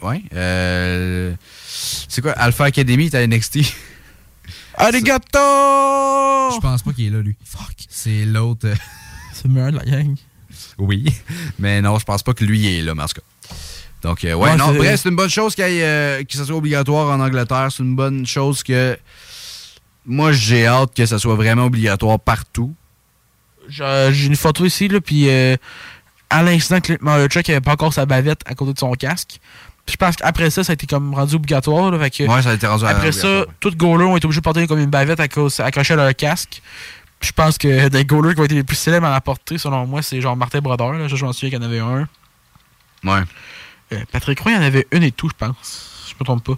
Ouais. Euh, c'est quoi? Alpha Academy est à NXT. Arigato! Je pense pas qu'il est là, lui. Fuck. C'est l'autre. euh, C'est le meilleur de la gang. Oui. Mais non, je pense pas que lui est là, mais en tout cas. Donc, euh, ouais, Ouais, non, bref, c'est une bonne chose ait, euh, que ça soit obligatoire en Angleterre. C'est une bonne chose que. Moi, j'ai hâte que ça soit vraiment obligatoire partout. J'ai une photo ici, là, puis euh, à l'instant, Clint Chuck avait pas encore sa bavette à côté de son casque. Puis je pense qu'après ça, ça a été comme rendu obligatoire. Là, fait que, Ouais, ça a été rendu Après ça, obligatoire, tous les goalers ont été obligés de porter comme une bavette à cause, accrochée à leur casque. Puis je pense que des goalers qui ont été les plus célèbres à la portée, selon moi, c'est genre Martin Brodeur. Là, ça, je m'en souviens qu'il y en avait un. Ouais. Euh, Patrick Roy, il y en avait une et tout, je pense. Je me trompe pas.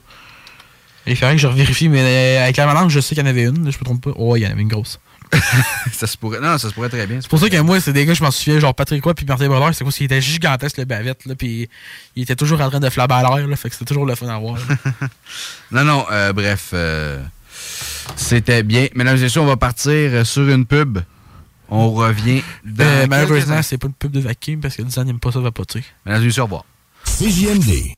Il faudrait que je revérifie, mais euh, avec la balance, je sais qu'il y en avait une. Je me trompe pas. Oh, il y en avait une grosse. ça se pourrait. Non, ça se pourrait très bien. C'est pour ça que moi, c'est des gars, je m'en souviens, genre Patrick Roy puis Martin Brodeur, c'est parce qu'il était gigantesque le bavette, là, puis il était toujours en train de flaber à l'air, là, fait que c'était toujours le fun à voir. Non, non, euh, bref. euh, C'était bien. Mesdames et messieurs, on va partir sur une pub. On revient dans Euh, malheureusement, c'est pas une pub de vacuum parce que Disney n'aime pas ça vapoter. Mesdames et messieurs, au revoir. CJMD.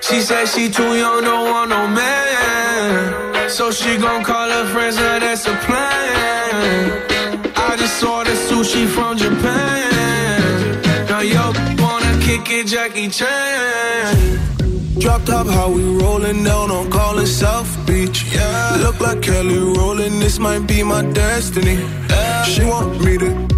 She said she too young, don't want no man. So she gon' call her friends, now that's a plan. I just ordered sushi from Japan. Now yo wanna kick it, Jackie Chan. Drop top, how we rollin' down on call it South Beach. Yeah. Look like Kelly rollin', this might be my destiny. She want me to,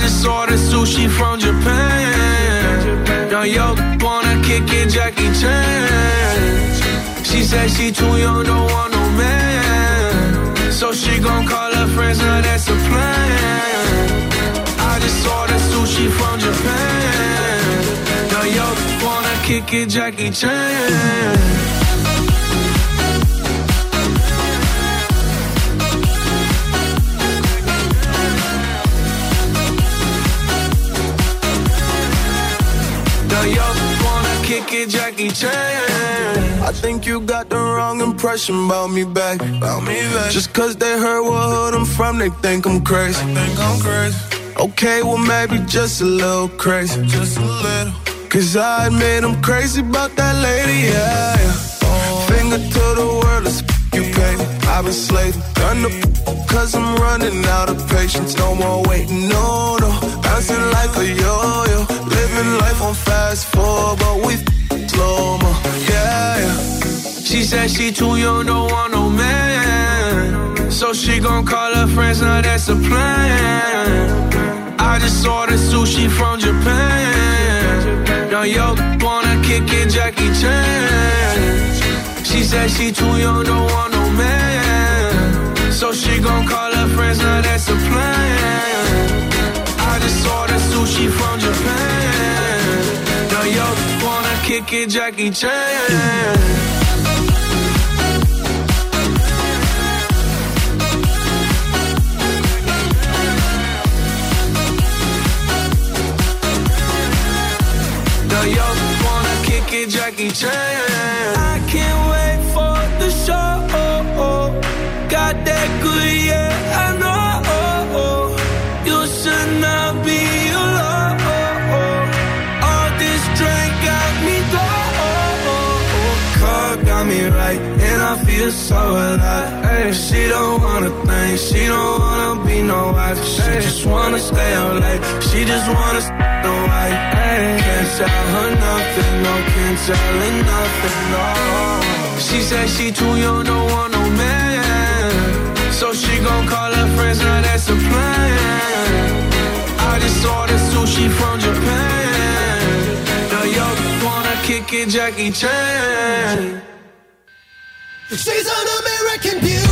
I just ordered sushi from Japan. Now yo wanna kick it, Jackie Chan. She said she too young, don't want no man. So she gon' call her friends, now that's a plan. I just ordered sushi from Japan. Now yo wanna kick it, Jackie Chan. Now you wanna kick it, Jackie Chan. I think you got the wrong impression about me back. About me back. Just cause they heard what hood I'm from, they think I'm crazy. They think I'm crazy. Okay, well maybe just a little crazy. Just a little. Cause I admit I'm crazy about that lady, yeah. yeah. Finger to the world, let's you baby. I've been slaving, done the cause I'm running out of patience. No more waiting, no, no. Bouncing like a yo-yo. Living life on fast forward, but we slow mo, yeah, yeah. She said she too young, don't want no man. So she gon' call her friends, now that's a plan. I just ordered sushi from Japan. Now yo wanna kick it, Jackie Chan. She said she too young, don't want no man. So she gon' call her friends, now that's a plan. I just ordered sushi from Japan. Now yo wanna kick it, Jackie Chan. Now yo wanna kick it, Jackie Chan. I can't wait so alive. Ay, she don't wanna think, she don't wanna be no wife. She just wanna stay out late. She just wanna stay no white. Can't tell her nothing, no, can't tell her nothing, no. She said she too young, don't want no man. So she gon' call her friends, now that's a plan. I just ordered sushi from Japan. Now yo wanna kick it, Jackie Chan. She's an American beauty.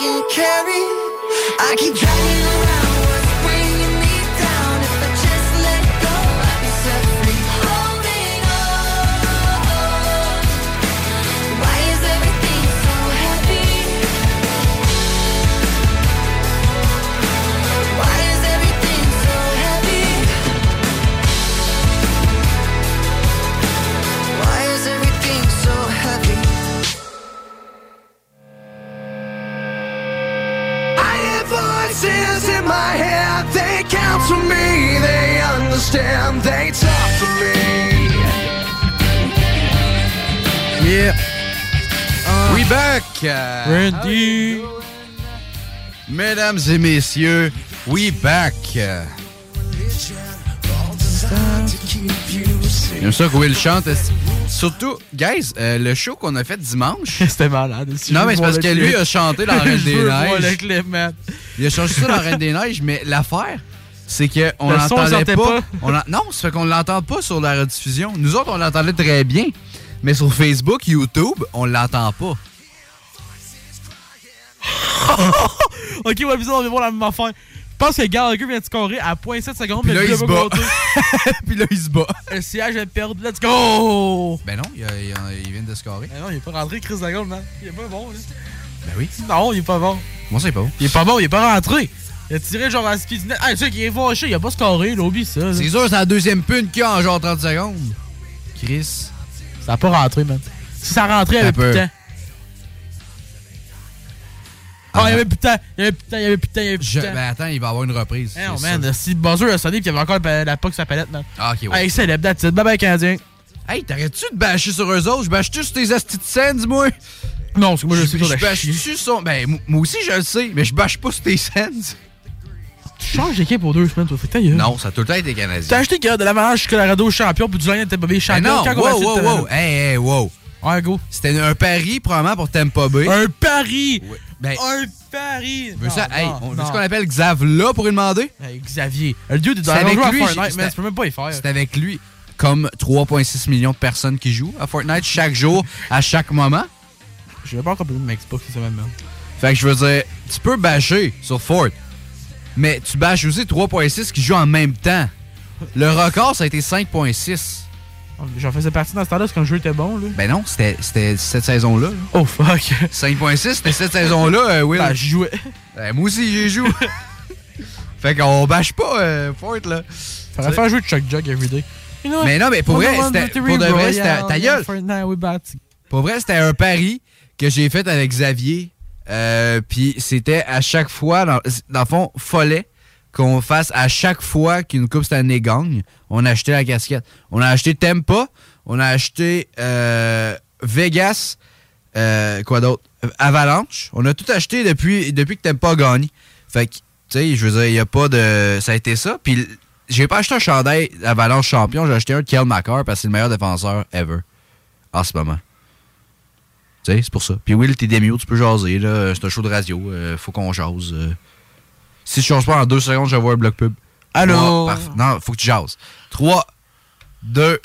Than I can carry. I keep dragging understand. They talk to me. Yeah. We back. Uh, Randy. Mesdames et messieurs, we back. J'aime ça que Will chante. Surtout, guys, euh, le show qu'on a fait dimanche. C'était malade. Non, mais c'est parce que lui a chanté dans la Reine des Neiges. le clip, man. Il a chanté ça dans la Reine des Neiges, mais l'affaire, c'est qu'on l'entendait pas. pas. On l'en- non, ça fait qu'on l'entend pas sur la rediffusion. Nous autres, on l'entendait très bien. Mais sur Facebook, YouTube, on l'entend pas. ok, ouais, bizarre, on va voir la même affaire. Je pense que Gallagher vient de scorer à 0.7 secondes. Puis là, le il se bat. Puis là, il se bat. Le siège a perdu. Let's go! Ben non, il, a- il a- il vient de scorer. Ben non, il est pas rentré, Chris Lagold, man. Il est pas bon, là. Ben oui. Non, il est pas bon. Moi, c'est pas bon. Il est pas bon, il est pas rentré. Il a tiré genre à speed net. Ah, tu sais qu'il est fâché, il a pas scoré, là, oublie ça. C'est sûr, c'est la deuxième pune qu'il y a en genre 30 secondes. Chris. Ça a pas rentré, man. Si ça rentrait, il y avait plus de temps. Ah, il y avait plus de temps, il y avait plus de temps, il y avait plus de temps, il y avait plus Je- de temps. ben attends, il va avoir une reprise. Eh non, c'est man, sûr. si Buzzer a sonné, puis il y avait encore la, puck sur sa palette, man. Ah, ok, ouais. Hey, célèbre, that's it. Bye bye, Canadien. Hey, t'arrêtes-tu de bâcher sur eux autres? Je bâche-tu sur tes astis de dis-moi? Non, parce que moi, je sais sur Je bâche-tu sur. Ben, moi aussi, je le sais, mais je bâche pas sur tes scènes. Tu changes d'équipe pour deux semaines, toi. Fais ta gueule. Non, ça a tout le temps été canadien. T'as acheté que de l'avalanche Colorado champion, puis du Lion Bay Ben champion. non, Quand on wow, wow, wow. Hey, hey, wow. Ouais, go. C'était un pari, probablement, pour Tampa Bay. Un pari! Ben, Un pari! veux Non, ça, hey, non, on veut non. ce qu'on appelle Xavla pour lui demander? Hey, Xavier. Le dieu de C'est avec à lui. Fortnite, mais tu peux même pas y faire. C'est avec lui. Comme 3,6 millions de personnes qui jouent à Fortnite chaque jour, à chaque moment. Je vais pas encore plus de Xbox cette semaine. Fait que je veux dire, tu peux bâcher sur Fort, mais tu bâches aussi 3.6 qui jouent en même temps. Le record, ça a été 5.6. J'en faisais partie dans ce temps-là, parce que le jeu était bon, là. Ben non, c'était cette saison-là. là. Oh, fuck. 5.6, c'était cette saison-là, euh, Will. Ben, j'y jouais. Ben, moi aussi, j'y joue. Fait qu'on bâche pas euh, Fort, là. Faudrait faire jouer Chuck Jug everyday. You know? Mais non, mais pour vrai, c'était- pour de vrai, c'était- ta gueule. Pour vrai, c'était un pari que j'ai fait avec Xavier. Euh, Puis c'était à chaque fois, dans, dans le fond, follet qu'on fasse à chaque fois qu'une Coupe Stanley gagne, on a acheté la casquette. On a acheté Tempa, on a acheté euh, Vegas, euh, quoi d'autre? Avalanche. On a tout acheté depuis, depuis que Tempa a gagné. Fait que, tu sais, je veux dire, il n'y a pas de. Ça a été ça. Puis j'ai pas acheté un chandail Avalanche champion, j'ai acheté un de Kel parce que c'est le meilleur défenseur ever en ce moment. Tu sais, c'est pour ça. Puis Will, t'es démute, tu peux jaser, là. C'est un show de radio, euh, faut qu'on jase. euh. Si je change pas en deux secondes, je vais voir un bloc pub. Allô? Parfait. Non, faut que tu jases. 3, 2,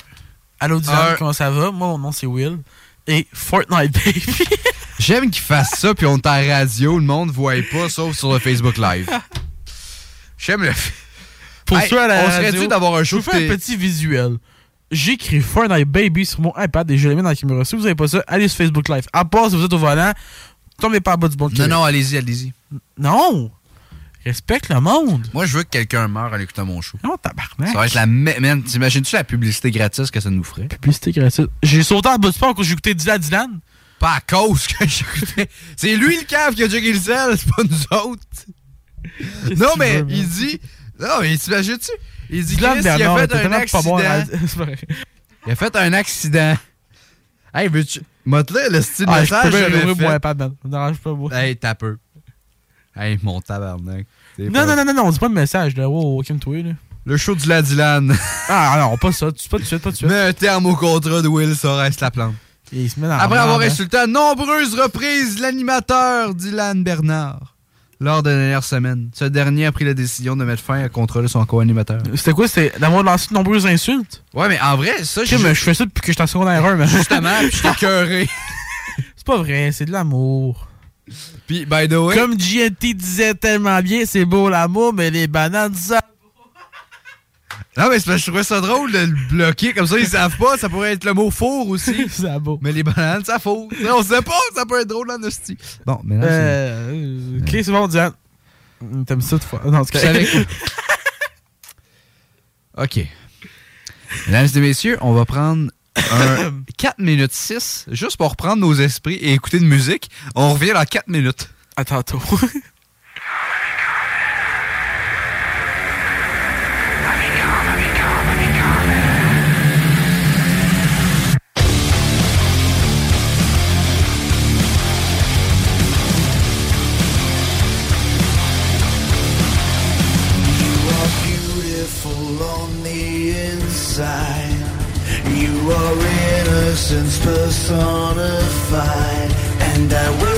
Allô, Un. comment ça va? Moi, mon nom, c'est Will. Et Fortnite, baby. J'aime qu'ils fassent ça, puis on est en radio, le monde ne voit pas, sauf sur le Facebook Live. J'aime le. Pour Hey, ceux à la on serait radio, dû d'avoir un Je show vous de fais un petit visuel. J'ai écrit Fortnite Baby sur mon iPad et je l'ai mis dans la caméra. Si vous n'avez pas ça, allez sur Facebook Live. À part si vous êtes au volant, tombez pas à bas du bon Non, non, allez-y, allez-y. Non! Respecte le monde. Moi, je veux que quelqu'un meure en écoutant mon show. Non, tabarnak. Ça va être la. me- Man, t'imagines-tu la publicité gratis que ça nous ferait? Publicité gratuite. J'ai sauté en bas du sport quand j'ai écouté Dylan Dylan. Pas à cause que j'écoutais. C'est lui le cave qui a checké le sel, c'est pas nous autres. Non, mais veux, il dit. Non, mais t'imagines-tu? Il dit Dylan Chris, il a Bernard, fait un bon à accident. Il a fait un accident. Hey, veux-tu. M'a-te-là le style Ah, je message peux que j'avais rouvrir mon iPad, man. Ça me dérange pas, moi. Hey, t'as peu. Hey, mon tabarnak. Non, pas- non, non, non, non, on dit pas de message, là. Wow, calme-toi, là. Le show du la Dylan. Ah, non, pas ça. Tu pas de suite, pas de suite. Mets un terme au contrat de Will Sorès la plante. Et il se met dans Après avoir hein. insulté à nombreuses reprises l'animateur Dylan Bernard lors de la dernière semaine, ce dernier a pris la décision de mettre fin à contrat de son co-animateur. C'était quoi? C'était d'avoir lancé de nombreuses insultes? Ouais, mais en vrai, ça, mais je fais ça depuis que j'étais en secondaire 1, man. Justement, puis je t'ai cœuré. C'est pas vrai, c'est de l'amour. Puis, by the way. Comme GNT disait tellement bien, c'est beau l'amour, mais les bananes, ça. Non, mais c'est je trouvais ça drôle de le bloquer. Comme ça, ils savent pas. Ça pourrait être le mot four aussi. ça beau. Mais les bananes, ça four. On sait pas. Ça peut être drôle en hostie. Bon, mais là, c'est. Euh, ok, c'est bon, Diane. T'aimes ça, toi? Non, c'est savez correct. OK. Mesdames et messieurs, on va prendre un 4 minutes 6 juste pour reprendre nos esprits et écouter de musique. On revient dans 4 minutes. À tantôt. innocence personified. And I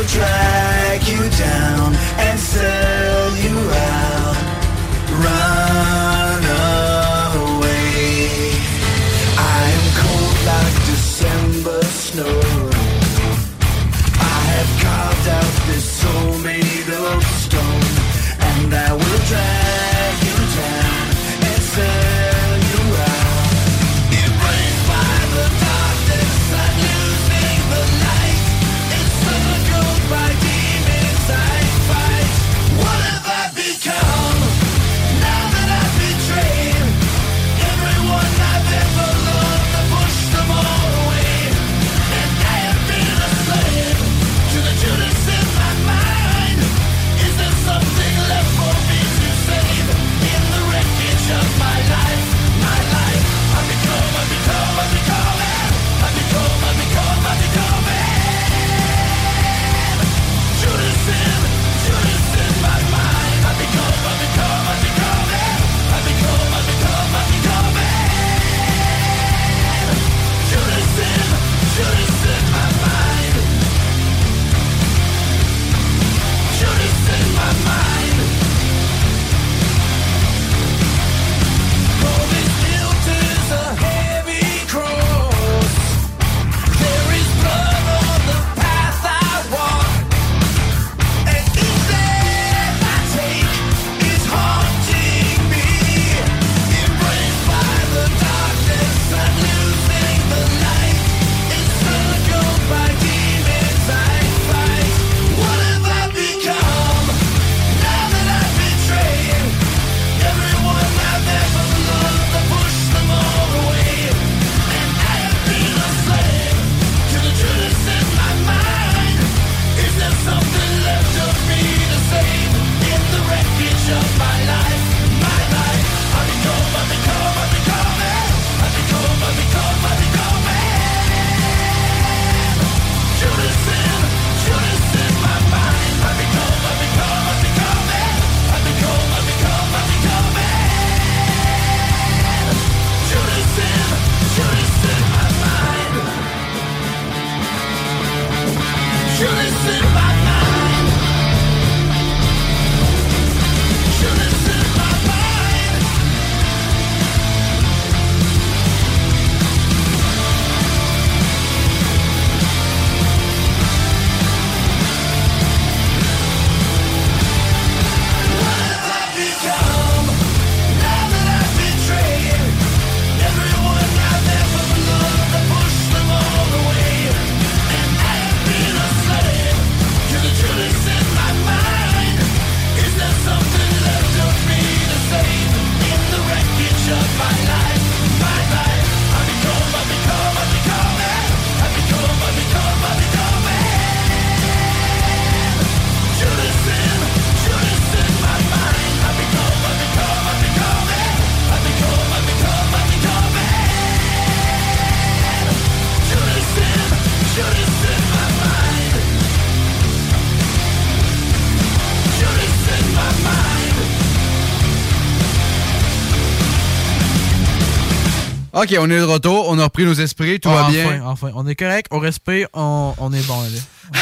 OK, on est de retour. On a repris nos esprits. Tout Ah, va bien. Enfin, enfin. On est correct, on respire, on, on est bon, là.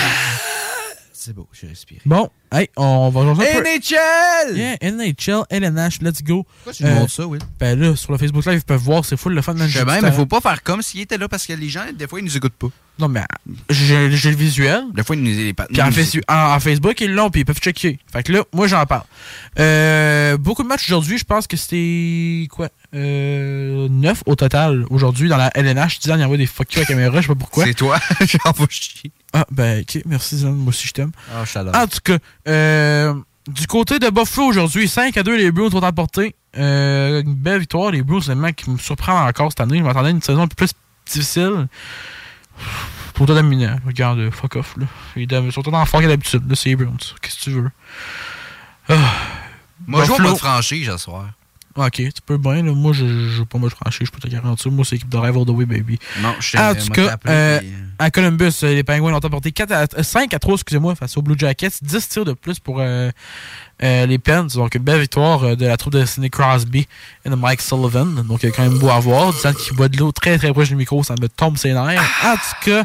C'est beau, j'ai respiré. Bon, hey, on va rejoindre un peu- NHL! Yeah, NHL, LNH, let's go. Pourquoi tu nous montres ça, Will? Ben là, sur le Facebook Live, ils peuvent voir, c'est full le fun. Je sais bien, mais faut pas faire comme s'il était là parce que les gens, des fois, ils nous écoutent pas. Non, mais j'ai le visuel. Des fois, ils nous les Puis en, en- en Facebook, ils l'ont, puis ils peuvent checker. Fait que là, moi, j'en parle. Euh, beaucoup de matchs aujourd'hui. Je pense que c'était quoi? Euh, 9 au total aujourd'hui dans la LNH. Dylan, il envoie des fuck you à la caméra, je sais pas pourquoi. C'est toi, j'en vais chier. Ah, ben, ok, merci Dylan, moi aussi je t'aime. Ah, je. En tout cas, euh, du côté de Buffalo aujourd'hui, 5 à 2, les Bruins ont emporté. Euh, une belle victoire. Les Bruins, c'est le mec qui me surprend encore cette année. Je m'attendais à une saison un peu plus difficile. Pour toi dominant. Regarde, fuck off. Là. Ils sont forts que d'habitude. Là, c'est les Bruins. Qu'est-ce que tu veux? Ah. Moi, je vois Buffalo- pas de franchise ce soir. Ok, tu peux bien. Là. Moi, je joue pas moi de franchise, je peux te garantir. Moi, c'est l'équipe de rêve all the way, baby. Non, je En t'ai- tout cas, euh, puis- à Columbus, euh, les Penguins ont emporté 4 à, euh, 5 à 3 excusez-moi, face aux Blue Jackets. 10 tirs de plus pour euh, euh, les Pens. Donc, une belle victoire euh, de la troupe de Sidney Crosby et de Mike Sullivan. Donc, il quand même beau à voir. Disant qu'il boit de l'eau très très proche du micro, ça me tombe ses nerfs. En tout cas,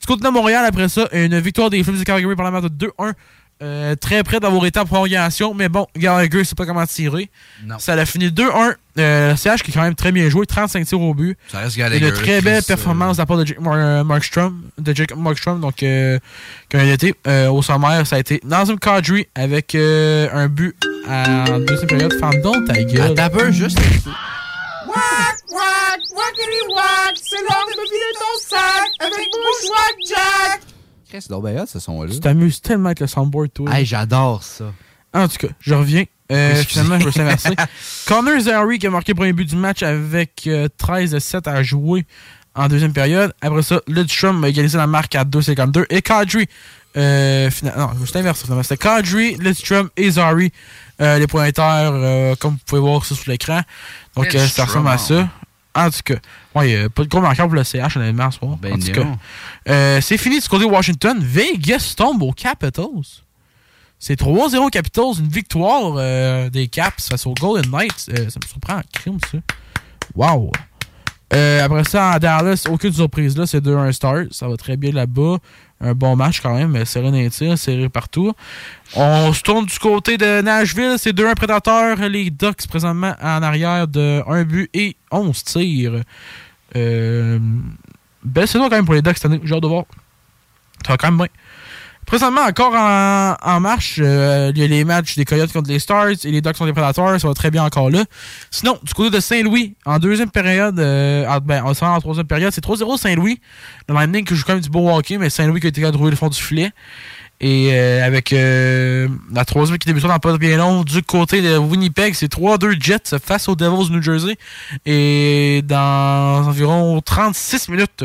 du côté de Montréal, après ça, une victoire des Flames de Calgary par la marque de 2-1. Euh, très près d'avoir été en prolongation, mais bon, Gallagher sait pas comment tirer. Non. Ça a fini 2-1. Euh, CH qui est quand même très bien joué, 35 tirs au but. Ça reste Gallagher, Une très belle performance de la part de Jake Mar- euh, Markstrom, de Jake Markstrom, donc euh, qui a été euh, au sommaire, ça a été Nazem Kadri avec euh, un but en deuxième période. Ferme donc ta gueule. Attends un peu, juste. Wack, wack, wackity wack, c'est l'heure de me vider ton sac avec Bushwack Jack. Chris, c'est donc bien hot, ce son-là. Tu t'amuses tellement avec le soundboard, toi. Hey, j'adore ça. En tout cas, je reviens. Euh, finalement, je me suis inversé. Connor Zary qui a marqué le premier but du match avec euh, 13 de 7 à jouer en deuxième période. Après ça, Lidstrom a égalisé la marque à 2,52. Et Kadri, euh, fina- non, je me suis inversé finalement. C'était Kadri, Lidstrom et Zary, euh, les pointeurs, euh, comme vous pouvez voir ça sur l'écran. Donc, euh, ça ressemble à ça. En tout cas, ouais, euh, pas de gros marqueur pour le CH, honnêtement, ce soir. Ben en tout cas, euh, c'est fini du côté de Washington. Vegas tombe aux Capitals. C'est 3-0 Capitals, une victoire euh, des Caps face aux Golden Knights. Euh, ça me surprend en crime, ça. Wow! Euh, après ça, à Dallas, aucune surprise là, c'est 2-1 start. Ça va très bien là-bas. Un bon match quand même, sérénité, serré partout. On se tourne du côté de Nashville, c'est 2-1 Prédateurs. Les Ducks présentement en arrière de 1 but et 11 tirs. Euh, belle saison quand même pour les Ducks cette année, j'ai de voir. Ça va quand même bien. Présentement, encore en, marche, euh, il y a les matchs des Coyotes contre les Stars et les Ducks contre les Predators. Ça va très bien encore là. Sinon, du côté de Saint-Louis, en deuxième période, euh, en, en, en troisième période, c'est 3-0 Saint-Louis. Le Lightning qui joue quand même du beau hockey, mais Saint-Louis qui a été trouver le fond du filet. Et euh, avec euh, la troisième qui débute dans pas bien long, du côté de Winnipeg, c'est 3-2 Jets face aux Devils New Jersey. Et dans environ 36 minutes,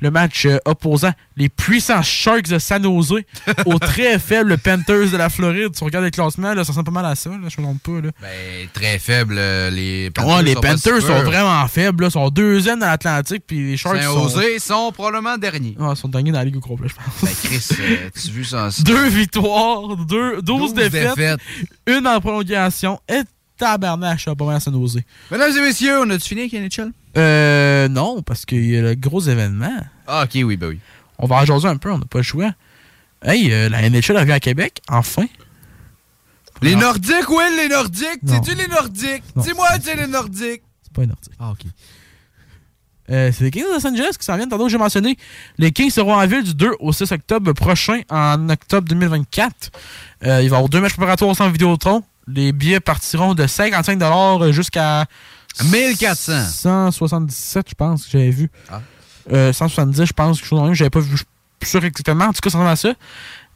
le match euh, opposant les puissants Sharks de San Jose aux très faibles Panthers de la Floride. Tu regardes les classements, là, ça ressemble pas mal à ça, là, je me trompe pas. Là. Ben, très faible. euh, Les Ouais, les sont Panthers sont vraiment faibles, là, sont deuxièmes dans l'Atlantique, puis les Sharks sont... Saint-José sont probablement derniers. Ils sont derniers dans la ligue au complet, je pense. Ben, Chris, euh, tu as vu ça? Deux victoires, deux, 12, 12 défaites, défaites. une en prolongation et tabarnache à pas mal à San Jose. Mesdames et messieurs, on a-tu fini avec NHL? Euh, non, parce qu'il y a le gros événement. Ah, ok, oui, ben oui. On va en jaser un peu, on n'a pas le choix. Hey, euh, la NHL revient à Québec, enfin. Les. Nordiques, Will, les Nordiques. C'est-tu les Nordiques? Dis-moi, c'est les Nordiques. C'est pas un article. Ah, ok. Euh, c'est les Kings de Los Angeles qui s'en viennent. Tantôt, j'ai mentionné. Les Kings seront en ville du 2 au 6 octobre prochain, en octobre 2024. Euh, il va y avoir deux matchs préparatoires centre Vidéotron. Les billets partiront de 55 jusqu'à 1400. 177, je pense, que j'avais vu. Ah. Euh, 170, je pense, quelque chose le même. J'avais pas vu je sûr exactement. En tout cas, ça ressemble à ça.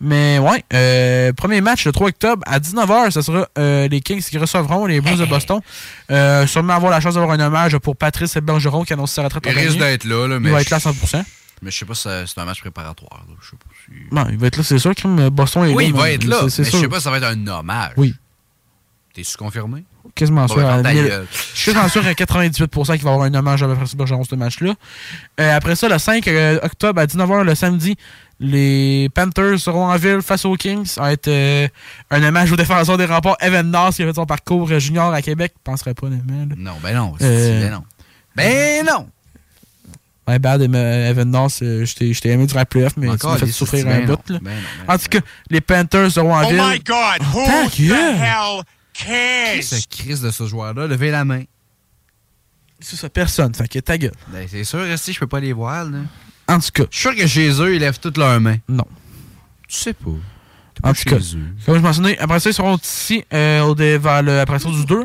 Mais ouais, euh, premier match le 3 octobre à 19h, ce sera euh, les Kings qui recevront les Blues de Boston. Euh, sûrement avoir la chance d'avoir un hommage pour Patrice Bergeron qui annonce sa retraite. Il risque d'être là, là, mais. Il va je- être là à 100%. Mais je sais pas si c'est un match préparatoire. Là. Je sais pas si... Non, il va être là, c'est sûr. Boston est Oui, là, il va être là. Mais je sais pas si ça va être un hommage. Oui. T'es-tu confirmé? Quasiment sûr. à. Je suis quasiment sûr à 98% qu'il va y avoir un hommage à Patrice Bergeron ce match-là. Euh, après ça, le 5 euh, octobre à 19h le samedi, les Panthers seront en ville face aux Kings. Ça va être euh, un hommage au défenseur des remparts Evan Nass qui a fait son parcours junior à Québec. Je penserais pas, honnêtement. là. Non, ben non. Euh, ben non. Ben non! My bad, Evan Noss, je t'ai je t'ai aimé durant les playoffs, mais tu Encore, m'as fait souffrir un bout. Là. ben ben en tout cas, les Panthers de Rouville. Oh my God, who ta the hell cares? Ce crise de ce joueur-là, levez la main. C'est ça, personne. Fait que ta gueule. Ben, c'est sûr, si je peux pas les voir, là. En tout cas. Je suis sûr que chez eux, ils lèvent toutes leurs mains. Non. Tu sais pas. En tout cas, comme je mentionnais, après ça, ils seront ici euh, au vers le, après ça du 2.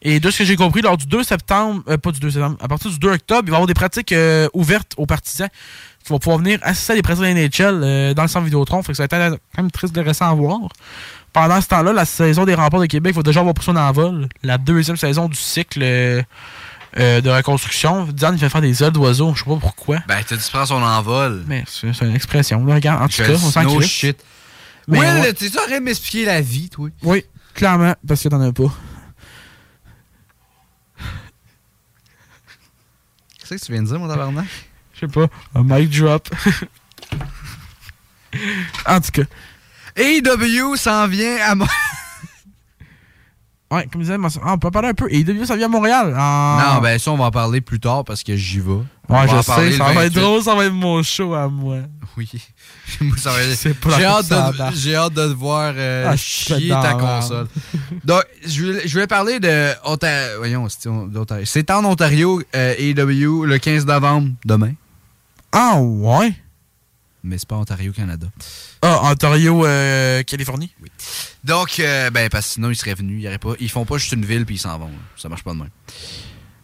Et de ce que j'ai compris, lors du 2 septembre, euh, pas du 2 septembre, à partir du 2 octobre, il va y avoir des pratiques euh, ouvertes aux partisans qui vont pouvoir venir assister à des pratiques de la NHL dans le centre Vidéotron. Fait que ça va être quand même très intéressant à voir. Pendant ce temps-là, la saison des remparts de Québec va déjà avoir pour son envol. La deuxième saison du cycle euh, euh, de reconstruction. Diane, il fait faire des ailes d'oiseaux. Je sais pas pourquoi. Ben, t'as dit prendre son envol. Mais c'est une expression. là, regarde, en tout cas, on s'en no shit. Mais Will, ouais. arrête de m'expliquer la vie, toi? Oui, clairement, parce que t'en as pas. Qu'est-ce que tu viens de dire, mon tabarnak? Je sais pas. Un mic drop. en tout cas. AEW s'en vient à moi. Ouais, comme je disais, ah, on peut parler un peu. AEW, ça vient à Montréal. en- Non, ben ça, on va en parler plus tard parce que j'y vais. Ouais, je sais, ça va être 28. drôle, ça va être mon show à moi. Oui. J'ai hâte, de, hâte te voir euh, Ah, chier ta console. Donc, je voulais, je voulais parler de Ontario. Voyons, c'est en Ontario, euh, AEW, le 15 novembre, demain. Ah, ouais? Mais c'est pas Ontario, Canada. Ah, Ontario, euh, Californie? Oui. Donc, euh, ben, parce que sinon, ils seraient venus. Ils, auraient pas, ils font pas juste une ville puis ils s'en vont. là. Ça marche pas de même.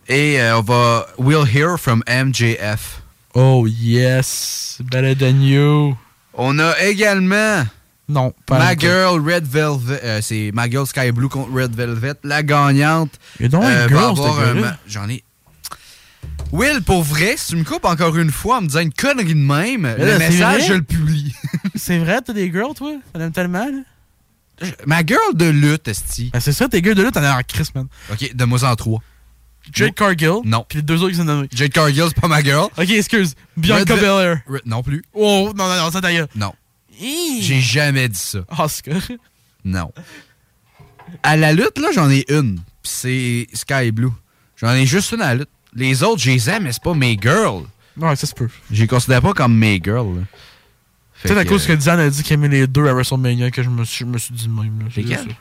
Et euh, on va. We'll hear from MJF. Oh, yes. Better than you. On a également. Non, pas Ma encore. Girl Red Velvet. euh, c'est Ma Girl Sky Blue contre Red Velvet. La gagnante. Il y a donc girl, ce gars-là. ma- J'en ai. Will, pour vrai, si tu me coupes encore une fois en me disant une connerie de même, Mais le là, message, je le publie. C'est vrai, t'as des girls, toi? T'en aimes tellement, là? Ma girl de lutte, Esti. Ben, c'est ça, tes girls de là, t'en as en Chris, man. Ok, donne-moi en trois. Jade Cargill. Non. Puis les deux autres qui sont nommés. Jade Cargill, c'est pas ma girl. Ok, excuse. Bianca Belair. Non plus. Oh, non, non, non, ça d'ailleurs. Non. J'ai jamais dit ça. Oscar. Non. À la lutte, là, j'en ai une. C'est Sky Blue. J'en ai juste une à la lutte. Les autres, je les aime, mais c'est pas mes girls. Ouais, ça se peut. Je les considère pas comme mes girls. C'est à cause que euh, Diane a dit qu'elle aimait les deux à WrestleMania que je me suis, je me suis dit de même. Lesquels?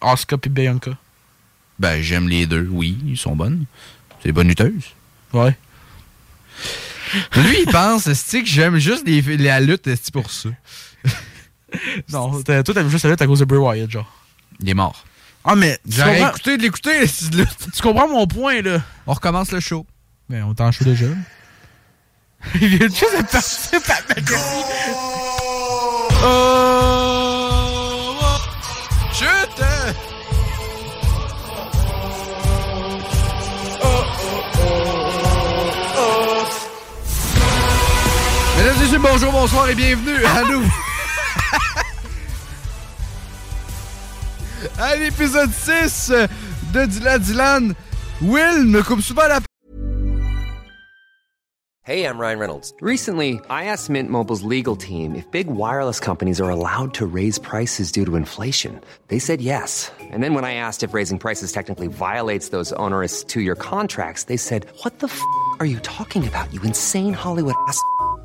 Asuka et Bianca. Ben, j'aime les deux. Oui, ils sont bonnes. C'est des bonnes lutteuses. Ouais. Lui, il pense, c'est que j'aime juste les, la lutte, c'est pour ça? Non, toi, t'aimes juste la lutte à cause de Bray Wyatt, genre. Il est mort. Ah, mais. tu J'aurais comprends- écouté de l'écouter. Tu comprends mon point, là? On recommence le show. Mais on t'en show déjà. Il vient juste de partir par McAfee. Oh! Chute! Mesdames et messieurs, bonjour, bonsoir et bienvenue à nous. À l'épisode 6 de Dylan Dylan. Will me coupe souvent la Hey, I'm Ryan Reynolds. Recently, I asked Mint Mobile's legal team if big wireless companies are allowed to raise prices due to inflation. They said yes. And then when I asked if raising prices technically violates those onerous two year contracts, they said, What the f are you talking about, you insane Hollywood ass?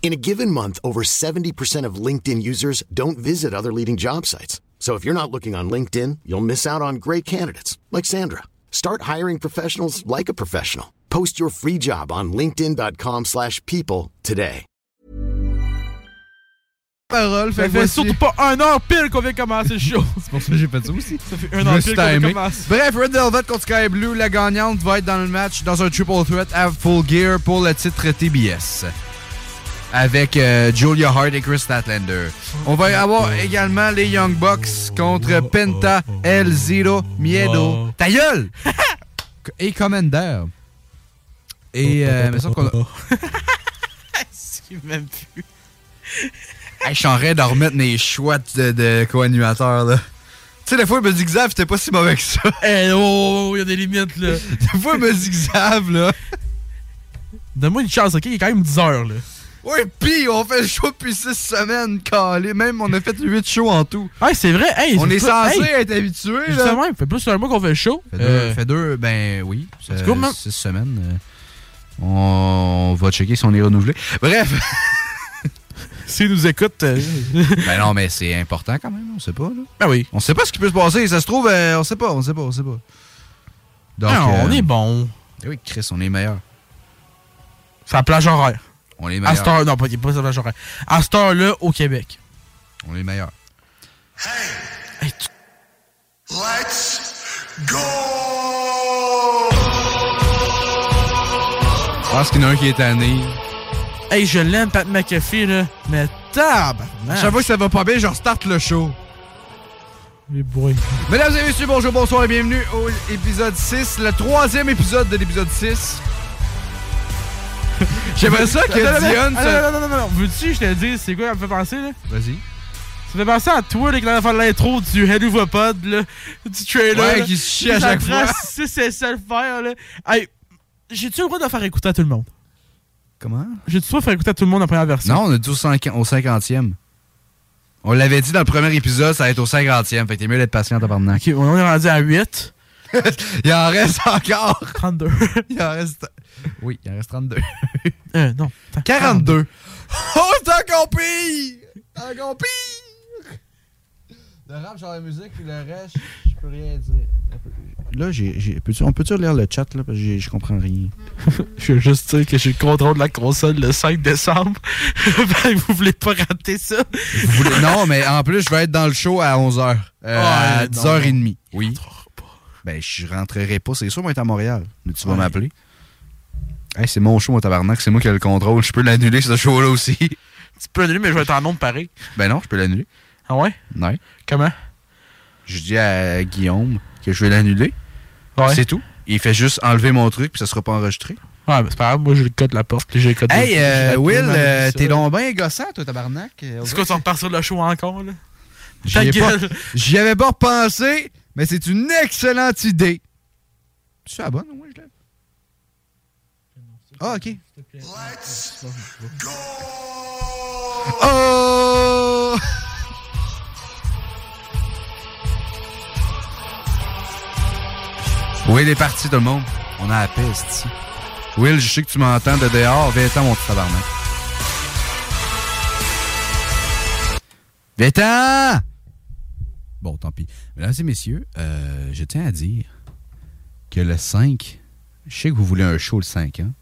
In a given month, over 70% of LinkedIn users don't visit other leading job sites. So if you're not looking on LinkedIn, you'll miss out on great candidates like Sandra. Start hiring professionals like a professional. Post your free job on linkedin.com/people slash people today. parole. Ça Fait, fait voici- surtout pas un heure pile qu'on vient commencer le show. C'est pour ça que j'ai fait ça aussi. Ça fait un me heure pile qu'on vient timé. commencer. Bref, Red Velvet contre Sky Blue, la gagnante va être dans le match dans un triple threat à full gear pour le titre TBS. Avec euh, Julia Hart et Chris Statlander. On va avoir également les Young Bucks contre Penta, El Zero, Miedo. Ta gueule! et Commander. Et, euh, mais sauf qu'on a- même plus. Hey, je suis en train de remettre mes choix de, de co-animateur, là. Tu sais, des fois, il me dit Xav, t'es pas si mauvais que ça. Eh, oh, il y a des limites, là. des fois, il me dit Xav, là. Donne-moi une chance, ok? Il est quand même 10 heures, là. Ouais, pis on fait le show depuis 6 semaines, calé. Même, on a fait 8 shows en tout. Ouais, c'est vrai. Hey, on est censé hey, être habitué. Justement, il fait plus d'un mois qu'on fait le show. Fait deux, Euh, fait deux, ben oui. C'est cool, man. 6 semaines. euh, on va checker si on est renouvelé. Bref. S'ils nous écoutent. euh, ben non, mais c'est important quand même, on sait pas, là. Ben oui. On sait pas ce qui peut se passer. Ça se trouve, euh, on sait pas, on sait pas, on sait pas. Donc, Non, on euh, est bon. eh Oui, Chris, on est meilleur. C'est la plage horaire. On est À meilleur. cette heure, non, pas, pas la plage horaire. À cette heure-là, au Québec. On est meilleur. Let's go! Je pense qu'il y en a un qui est tanné. Hey, je l'aime, Pat McAfee, là. Mais tab! À chaque fois que ça va pas bien, je restarte le show. Les bruits. Mesdames et messieurs, bonjour, bonsoir et bienvenue au épisode 6, le troisième épisode de l'épisode 6. J'aimerais ça que Dion. Non, non, non, non, non. Veux-tu je te dise c'est quoi ça me fait penser, là? Vas-y. Ça fait penser à toi, là, qui a fait l'intro du Hello Vopod, là. Du trailer. Ouais, qui se chie à Ça chaque fois. six essais le faire, là. Hey, j'ai-tu le droit de faire écouter à tout le monde? Comment? J'ai-tu le droit de faire écouter à tout le monde la première version? Non, on a dit au, cinq- au 50e. On l'avait dit dans le premier épisode, ça va être au 50e. Fait que t'es mieux d'être patient, tabarnak. Ok, on est rendu à 8. il en reste encore. 32. il en reste... Oui, il en reste 32. Euh, non. attends, 42. Oh, c'est encore pire! Encore pire! Le rap, genre la musique, puis le reste, je peux rien dire. Là, j'ai, on peut-tu lire le chat, là? Parce que je comprends rien. Je veux juste dire que j'ai le contrôle de la console le 5 décembre. Ben, vous voulez pas rater ça? Vous voulez- non, mais en plus, je vais être dans le show à 11h. Euh, à Ouais, 10h30. Oui. Ben, je rentrerai pas. C'est sûr, moi, être à Montréal. Mais tu vas m'appeler. Hey, c'est mon show, mon tabarnak. C'est moi qui ai le contrôle. Je peux l'annuler, ce show-là aussi. Tu peux annuler, mais je vais être en nombre pareil. Ben non, je peux l'annuler. Ah ouais? Ouais. Comment? Je dis à Guillaume que je vais l'annuler. Ouais. C'est tout. Il fait juste enlever mon truc, puis ça sera pas enregistré. Ouais, mais c'est pas grave, moi j'ai le code de la porte, puis j'ai le code de- Hey, euh, Will, euh, t'es donc bien gossant, toi, tabarnak. Euh, C'est quoi, tu vas repartir le show encore, là? J'y Ta gueule. J'y avais pas repensé, mais c'est une excellente idée. Tu es la bonne, ouais, Ah, ok. Oh! Will est parti, tout le monde? On a la peste ici. Will, je sais que tu m'entends de dehors. Viens-t'en, mon petit tabarnak. Viens-t'en! Bon, tant pis. Mesdames et messieurs, euh, je tiens à dire que le 5, je sais que vous voulez un show le 5, hein?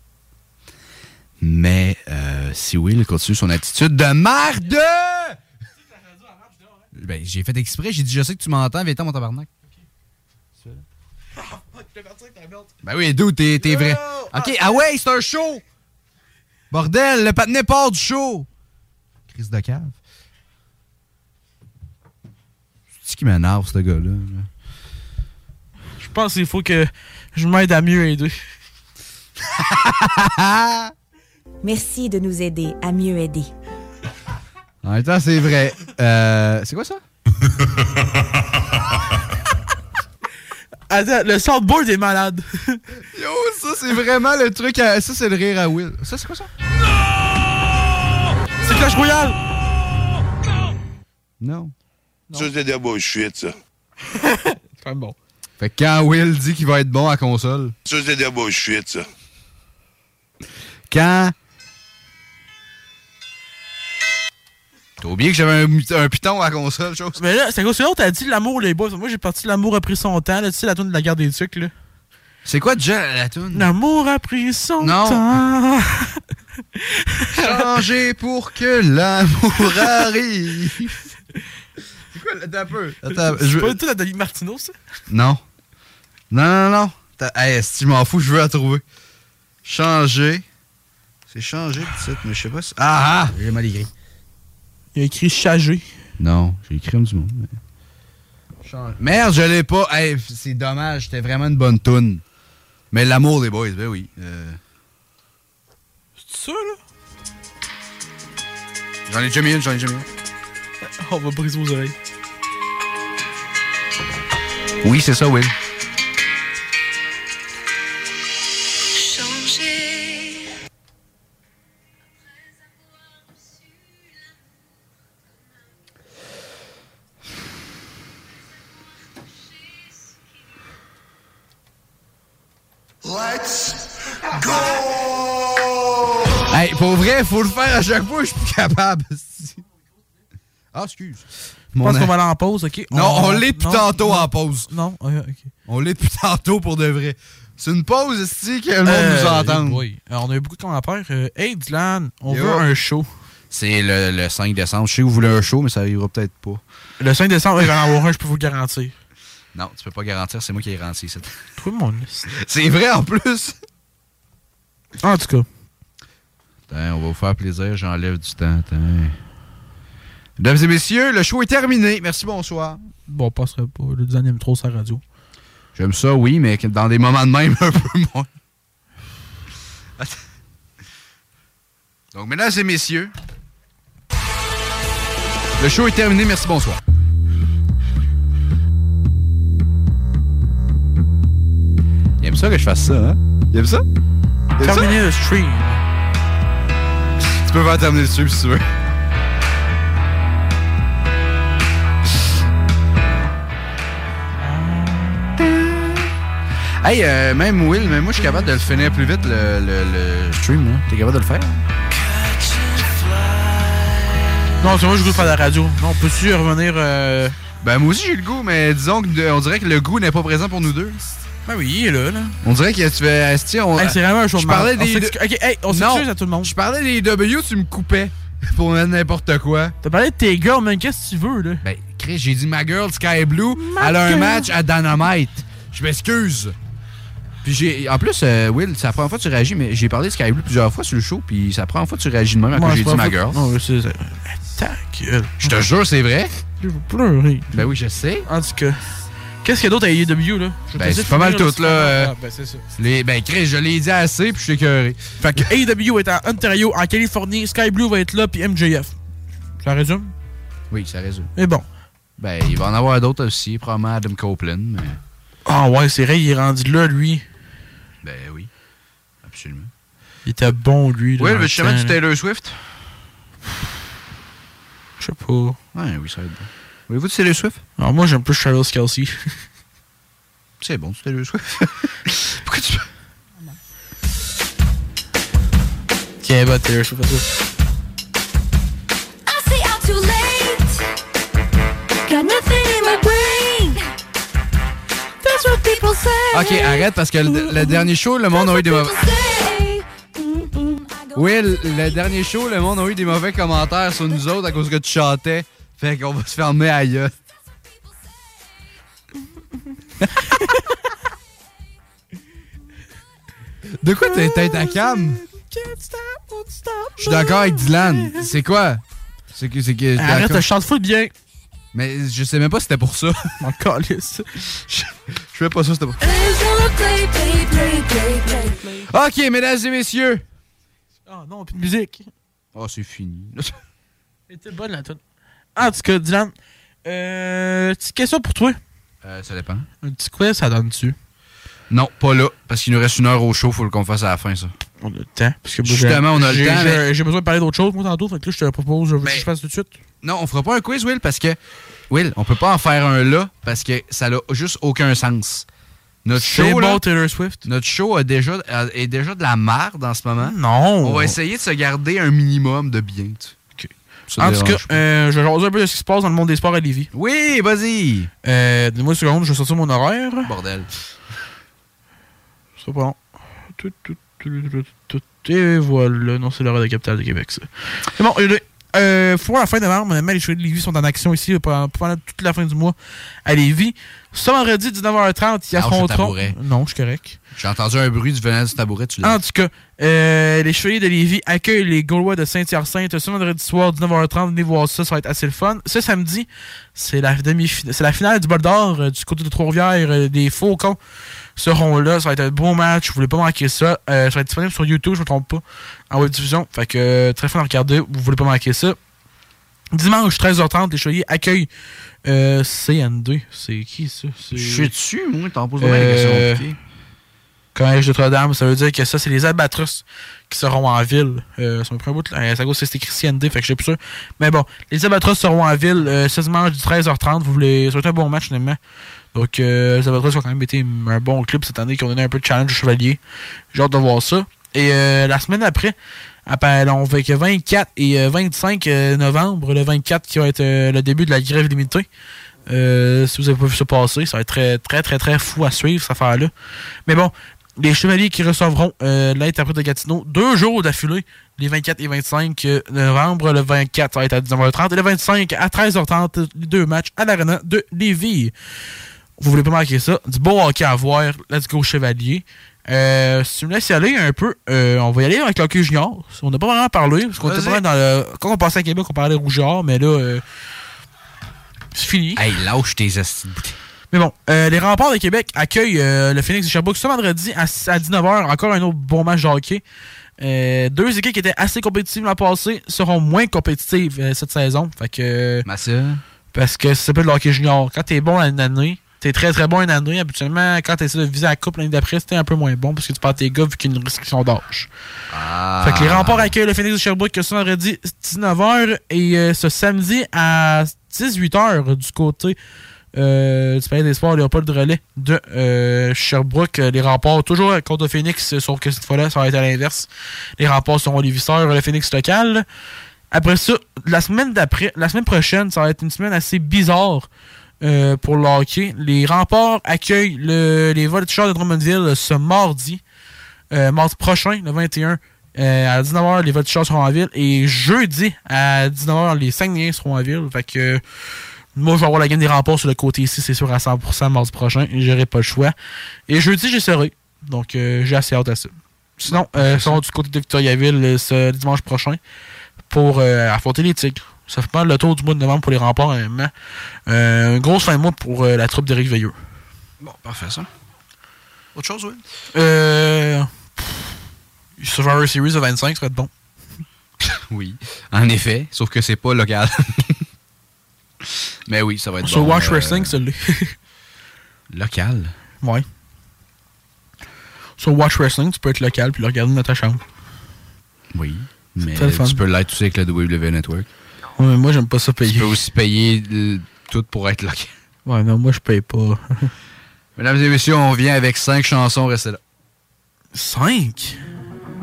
Mais euh, si Will continue son attitude de merde! Ben, j'ai fait exprès, j'ai dit, je sais que tu m'entends, viens-t'en, mon tabarnak. Ben oui, d'où t'es t'es vrai. Ok, ah ouais, c'est un show! Bordel, le patinet part du show! Crise de cave. C'est ce qui m'énerve, ce gars-là. là? Je pense qu'il faut que je m'aide à mieux aider. Merci de nous aider à mieux aider. En même temps, c'est vrai. Euh, c'est quoi ça? Attends, le soundboard est malade. Yo, ça, c'est vraiment le truc à... Ça, c'est le rire à Will. Ça, c'est quoi ça? C'est Clash Royale! Non. Ça, c'est de la bullshit, ça. C'est quand même bon. Fait que quand Will dit qu'il va être bon à console, Ça, c'est de la bullshit, ça. quand... T'as oublié que j'avais un, un piton à console, chose? Mais là, c'est quoi, c'est l'autre, t'as dit l'amour, les boys. Moi, j'ai parti l'amour a pris son temps, là. Tu sais, la tune de la garde des trucs, là. C'est quoi déjà la tune? L'amour a pris son Non. temps. Changer pour que l'amour arrive. C'est quoi, attends un peu. Attends, C'est je pas du tout la David Martineau, ça? Non. Non, non, non. Hey, si je m'en fous, je veux la trouver. Changer. C'est changer le titre, mais je sais pas si... Ah, ah! J'ai mal écrit. Il a écrit Chagé. Non, j'ai écrit comme du monde. mais- Merde, je l'ai pas. Hey, c'est dommage, c'était vraiment une bonne toune. Mais l'amour des boys, ben oui. Euh, ça, là? J'en ai déjà mis une, j'en ai déjà mis une. On va briser vos oreilles. Oui, c'est ça, Will. Faut le faire à chaque fois, je suis plus capable. Ah, excuse. Je pense qu'on va aller en pause, OK? Non, on, l'est depuis tantôt non. en pause. Non, ok. On l'est depuis tantôt pour de vrai. C'est une pause, ici que le monde Euh, nous entende. oui. Alors, on a eu beaucoup de commentaires. Euh, hey, Dylan, on Yo. veut un show. C'est le, le 5 décembre. Je sais que vous voulez un show, mais ça arrivera peut-être pas. Le 5 décembre, il va en avoir un, je peux vous le garantir. Non, tu peux pas garantir, c'est moi qui ai garanti ça. Tout le monde. liste. C'est vrai en plus. En tout cas. Attends, on va vous faire plaisir, j'enlève du temps. Attends. Mesdames et messieurs, le show est terminé. Merci, bonsoir. Bon, on passerait pas. Le Dylan aime trop sa radio. J'aime ça, oui, mais dans des moments de même, un peu moins. Attends. Donc, mesdames et messieurs, le show est terminé. Merci, bonsoir. Il aime ça que je fasse ça, hein? Il aime ça? Il aime ça? Terminer le stream. Peux faire terminer le stream si tu veux. Hey, euh, même Will, mais moi je suis capable de le finir plus vite le, le, le stream. là. T'es capable de le faire? Non, c'est moi, je goûte faire de la radio. Non, peux-tu revenir. euh, Ben moi aussi j'ai le goût, mais disons que euh, on dirait que le goût n'est pas présent pour nous deux. Ben oui, il est là, là. On dirait que tu fais. esti, on- Hey, c'est vraiment un show Je de parlais des. Ok, hey, on s'excuse à tout le monde. Je parlais des W, tu me coupais pour mettre n'importe quoi. T'as parlé de tes girls, mais qu'est-ce que tu veux, là? Ben, Chris, j'ai dit ma girl Sky Blue, elle a un match à Dynamite. Je m'excuse. Puis j'ai. En plus, euh, Will, c'est la première fois que tu réagis, mais j'ai parlé de Sky Blue plusieurs fois sur le show, puis c'est la première fois que tu réagis de même quand j'ai dit ma girl. Non, c'est. Ta gueule. Je te jure, c'est vrai. Je veux pleurer. Ben oui, je sais. En tout cas. Qu'est-ce qu'il y a d'autre à AEW, là? Ben, c'est pas mal tout, là. euh, Ah, ben, c'est ça. les, ben, Chris, je l'ai dit assez, puis je suis écœuré. Fait que AEW est en Ontario, en Californie, Sky Blue va être là, puis MJF. Ça résume? Oui, ça résume. Mais bon. Ben, il va en avoir d'autres aussi, probablement Adam Copeland, mais. Ah ouais, c'est vrai, il est rendu là, lui. Ben oui. Absolument. Il était bon, lui. là, Oui, mais le justement, du là. Taylor Swift. Je sais pas. Ouais, oui, ça va être bon. Voulez-vous du Taylor Swift? Alors moi, j'aime plus Charles Kelsey. C'est bon, du Taylor Swift. Pourquoi tu. Tiens, bah, Taylor Swift. Ok, arrête parce que le, le dernier show, le monde a eu des mauvais. Will, le dernier show, le monde a eu des mauvais commentaires sur nous autres à cause que tu chantais. Fait qu'on va se fermer à gueule. De quoi t'es tête à cam? Je suis d'accord avec Dylan. C'est quoi? C'est que. c'est que Arrête, je chante full bien. Mais je sais même pas si c'était pour ça. Mon calice. Je fais pas ça, c'était pour play. Ok, mesdames et messieurs. Ah non, plus de musique. Oh, c'est fini. C'était bonne la tune. En tout cas, Dylan, euh, petite question pour toi. Euh, ça dépend. Un petit quiz, ça donne-tu? Non, pas là, parce qu'il nous reste une heure au show, faut qu'on fasse à la fin, ça. On a le temps. Parce que Justement, on a le j'ai- temps, j'ai- mais- besoin de parler d'autre chose, moi, tantôt. Fait que là, je te propose, je Ben- je fasse tout de suite. Non, on fera pas un quiz, Will, parce que, Will, on peut pas en faire un là, parce que ça n'a juste aucun sens. Notre show, là, bon, Taylor Swift. notre show a déjà, a- est déjà de la merde en ce moment. Non. On va essayer de se garder un minimum de bien. tu- En tout cas, euh, je vais jaser un peu de ce qui se passe dans le monde des sports à Lévis. Oui, vas-y. Euh, Donne-moi une seconde, je vais sortir mon horaire. Bordel. C'est pas long. Tout, tout, tout, tout, tout, tout. Et voilà. Non, c'est l'horaire de la capitale de Québec, ça. C'est bon. Euh, euh, pour la fin novembre, honnêtement, les chevaliers de Lévis sont en action ici euh, pendant, pendant toute la fin du mois à Lévis. Ce vendredi, 19h30, ils affronteront. tabouret. Non, je suis correct. J'ai entendu un bruit du venant du tabouret, tu l'as. En tout cas, euh, les Chevaliers de Lévis accueillent les Gaulois de Saint-Hyacinthe ce vendredi soir, 19h30. Venez voir ça, ça va être assez le fun. Ce samedi, c'est la, demi c'est la finale du bol d'or euh, du côté de Trois-Rivières, des Faucons seront là. Ça va être un bon match. Vous voulez pas manquer ça. Euh, ça va être disponible sur YouTube, je me trompe pas, en web diffusion. Fait que euh, très fun à regarder. Vous voulez pas manquer ça. Dimanche 13h30, les Chevaliers accueillent euh, CN2. C'est qui ça? Je suis dessus, moi, t'en poses la question. Euh, compliquée. Collège Notre-Dame, ça veut dire que ça, c'est les Albatros qui seront en ville. Euh, ça me prend un bout. Euh, ça cause c'est écrit CND, fait que je sais plus sûr. Mais bon, les Albatros seront en ville euh, ce dimanche du 13h30. Vous voulez, ça va être un bon match, finalement? Donc, euh, les Albatros ont quand même été un bon club cette année qui ont donné un peu de challenge aux Chevaliers. J'ai hâte de voir ça. Et euh, la semaine après, après, on fait que 24 et euh, 25 euh, novembre, le 24 qui va être le début de la grève limitée. Si vous avez pas vu ça passer, ça va être très, très, très, très fou à suivre, cette affaire-là. Mais bon, les Chevaliers qui recevront euh, l'interprète de Gatineau deux jours d'affilée, les 24 et 25 novembre. Le 24, ça va être à 19h30. Et le 25 à 13h30, les deux matchs à l'arena de Lévis. Vous voulez pas manquer ça? Du beau hockey à voir. Let's go Chevalier. Euh, si tu me laisses y aller un peu, euh, on va y aller avec l'hockey junior. On n'a pas vraiment parlé, parce qu'on était dans le... Quand on passait à Québec, on parlait rougeur, mais là, euh, c'est fini. Hey, lâche tes bouteille. Mais bon, euh, les remparts de Québec accueillent le Phoenix de Sherbrooke ce vendredi à, à 19h. Encore un autre bon match de hockey. Deux équipes qui étaient assez compétitives l'an passé seront moins compétitives cette saison. Fait que, parce que ça s'appelle le hockey junior. Quand t'es bon à une année, t'es très très bon une année. Habituellement, quand t'essaies de viser la coupe l'année d'après, c'était un peu moins bon parce que tu perds tes gars vu qu'il y a une restriction d'âge. Fait que les remparts accueillent le Phoenix de Sherbrooke ce vendredi 19h et euh, ce samedi à 18h du côté euh, du Palais des Sports Léopold Relais de euh, Sherbrooke. Euh, Les remparts toujours contre le Phoenix, sauf que cette fois-là, ça va être à l'inverse. Les remparts seront les visseurs, le Phoenix local. Après ça, la semaine d'après, la semaine prochaine, ça va être une semaine assez bizarre euh, pour le hockey. Les remparts accueillent le- les voltigeurs de Drummondville ce mardi. Euh, mardi prochain, le 21, euh, à 19h, les voltigeurs seront en ville. Et jeudi, à 19h, les Saguenayens seront en ville. Fait que moi, je vais avoir la game des remparts sur le côté ici, c'est sûr, à 100% mardi prochain. J'aurai pas le choix. Et jeudi, j'y serai. Donc, j'ai assez hâte à ça. Sinon, ils seront du côté de Victoriaville ce dimanche prochain pour affronter les Tigres. Ça fait pas le tour du mois de novembre pour les remparts, honnêtement. Euh, une grosse fin de mois pour euh, la troupe d'Éric Veilleux. Bon, parfait ça. Autre chose, oui? Euh. pff, Survivor Series de 25 serait bon. Oui, en effet, sauf que c'est pas local. Mais oui, ça va être Sur bon. Watch euh, Wrestling, celui Local? Ouais. Sur Watch Wrestling, tu peux être local puis le regarder dans ta chambre. Oui, mais tu peux l'être aussi avec le WWE Network. Ouais, mais moi, j'aime pas ça payer. Tu peux aussi payer tout pour être local. Ouais, non, moi, je paye pas. Mesdames et messieurs, on vient avec cinq chansons, restez là. Cinq?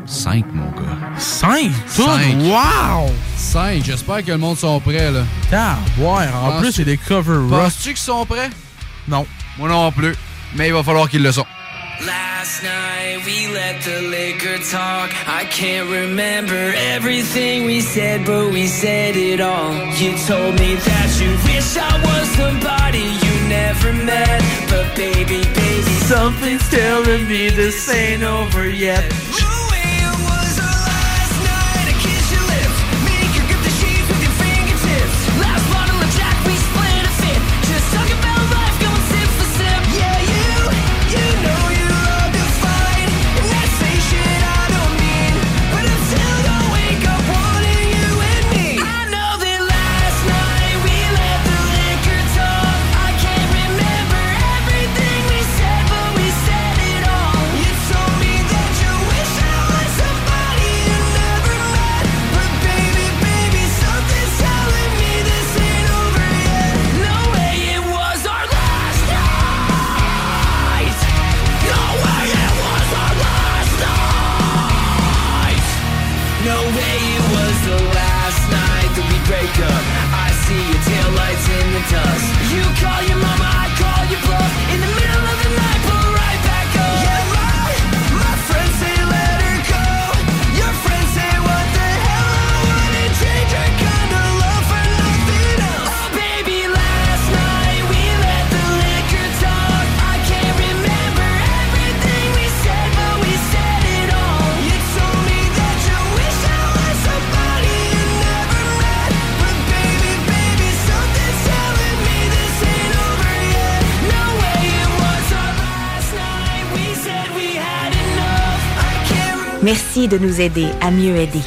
Cinq, mon gars. Cinq? Cinq. Wow! Cinq, j'espère que le monde sont prêts, là. Ah, ouais, en Penses-tu- plus, c'est des covers rock. Penses-tu qu'ils sont prêts? Non. Moi non plus. Mais il va falloir qu'ils le sont. Last night we let the liquor talk. I can't remember everything we said, but we said it all. You told me that you wish I was somebody you never met. But baby, baby, something's telling me this ain't over yet. circuit breaker I see your taillights in the dust. You call your mom. Merci de nous aider à mieux aider.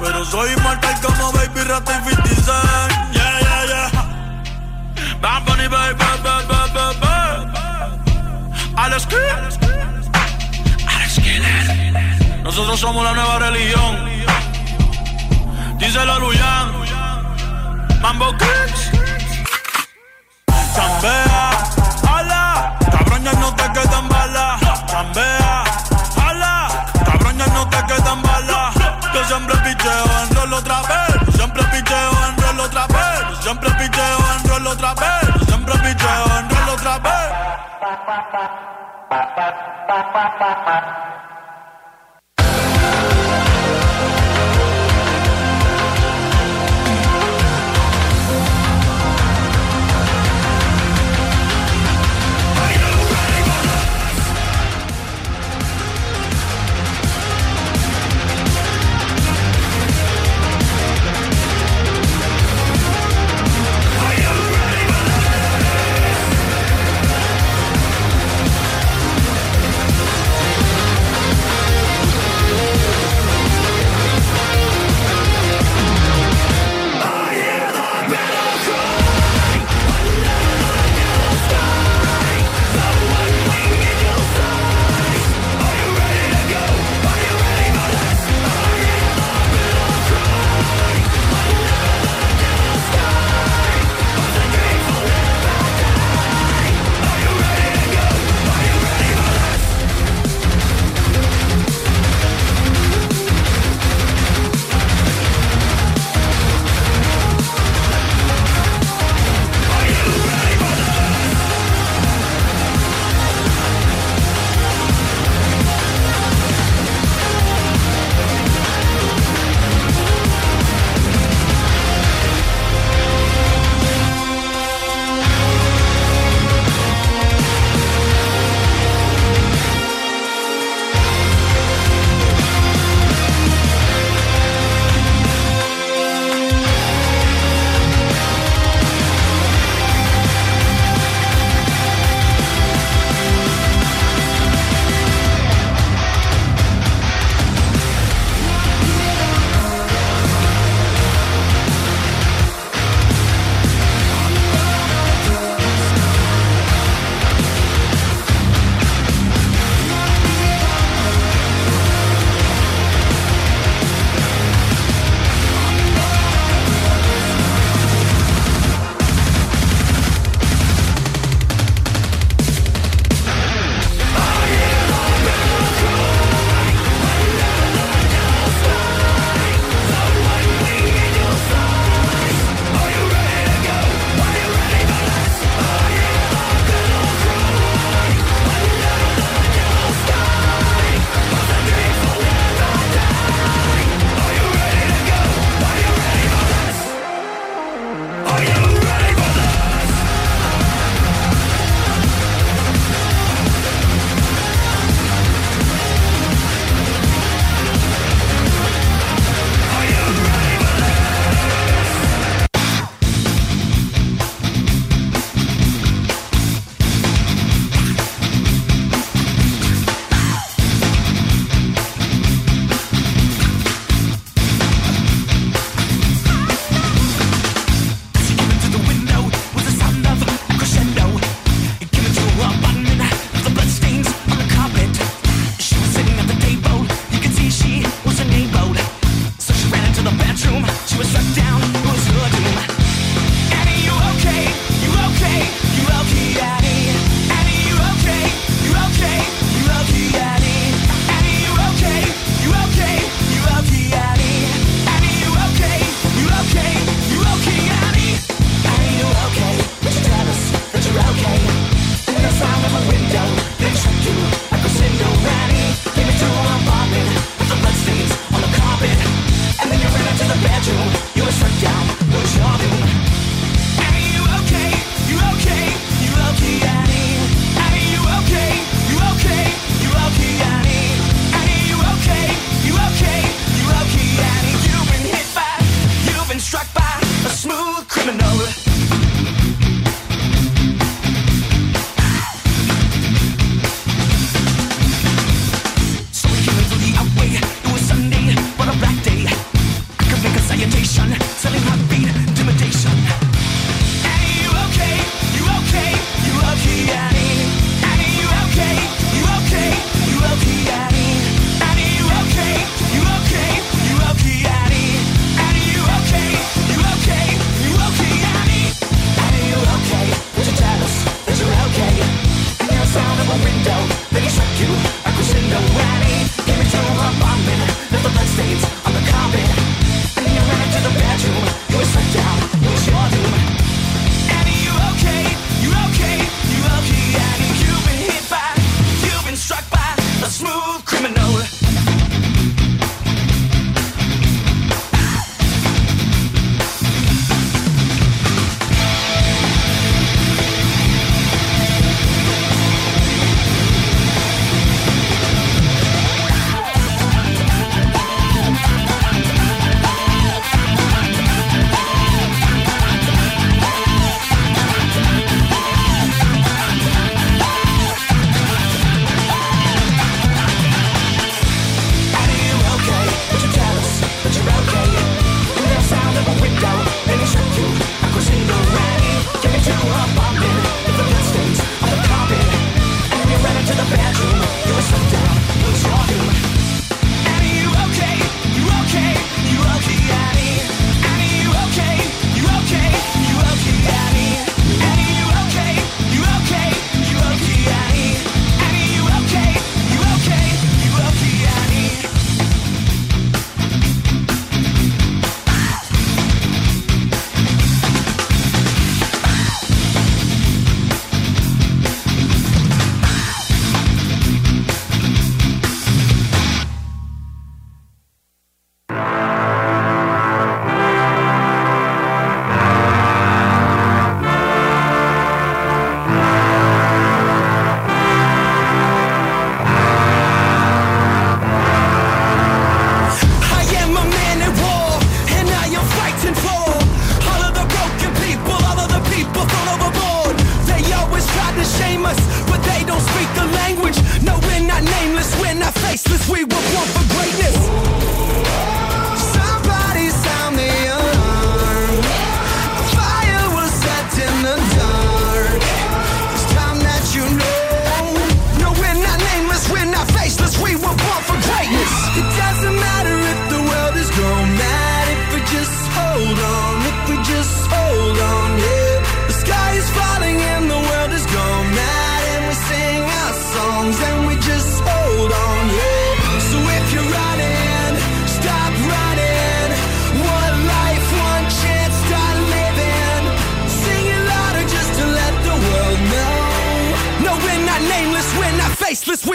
Pero soy inmortal como Baby Rata y 50 Cent. Yeah, yeah, yeah. Bad Bunny, baby, baby, baby, baby. Alex Alex Killer. Nosotros somos la nueva religión. Dice la Luyan. Mambo Kicks. Chambea. Ala. Cabrones no te quedan balas. Chambea. pak pak pak.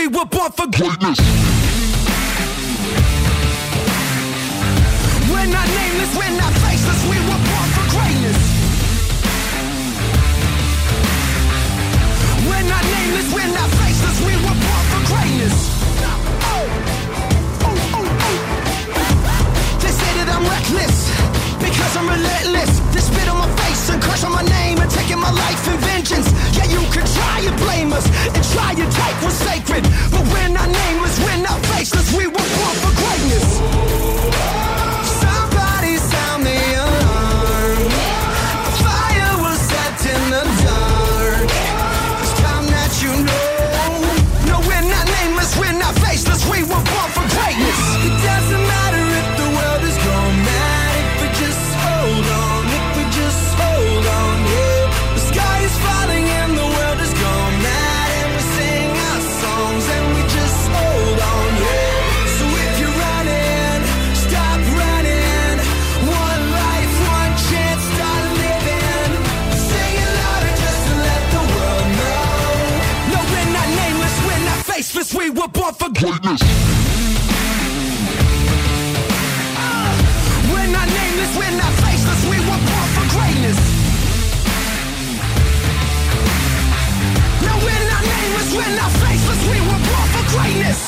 We were born for greatness. We're not nameless, we're not faceless, we were born for greatness. We're not nameless, we're not faceless, we were born for greatness. Oh. Oh, oh. They say that I'm reckless because I'm relentless. My life in vengeance. Yeah, you can try and blame us and try and take what's sacred, but we're not nameless, we're not faceless. We were born for greatness. Greatness. We're not nameless, we're not faceless, we were born for greatness. No, we're not nameless, we're not faceless, we were born for greatness.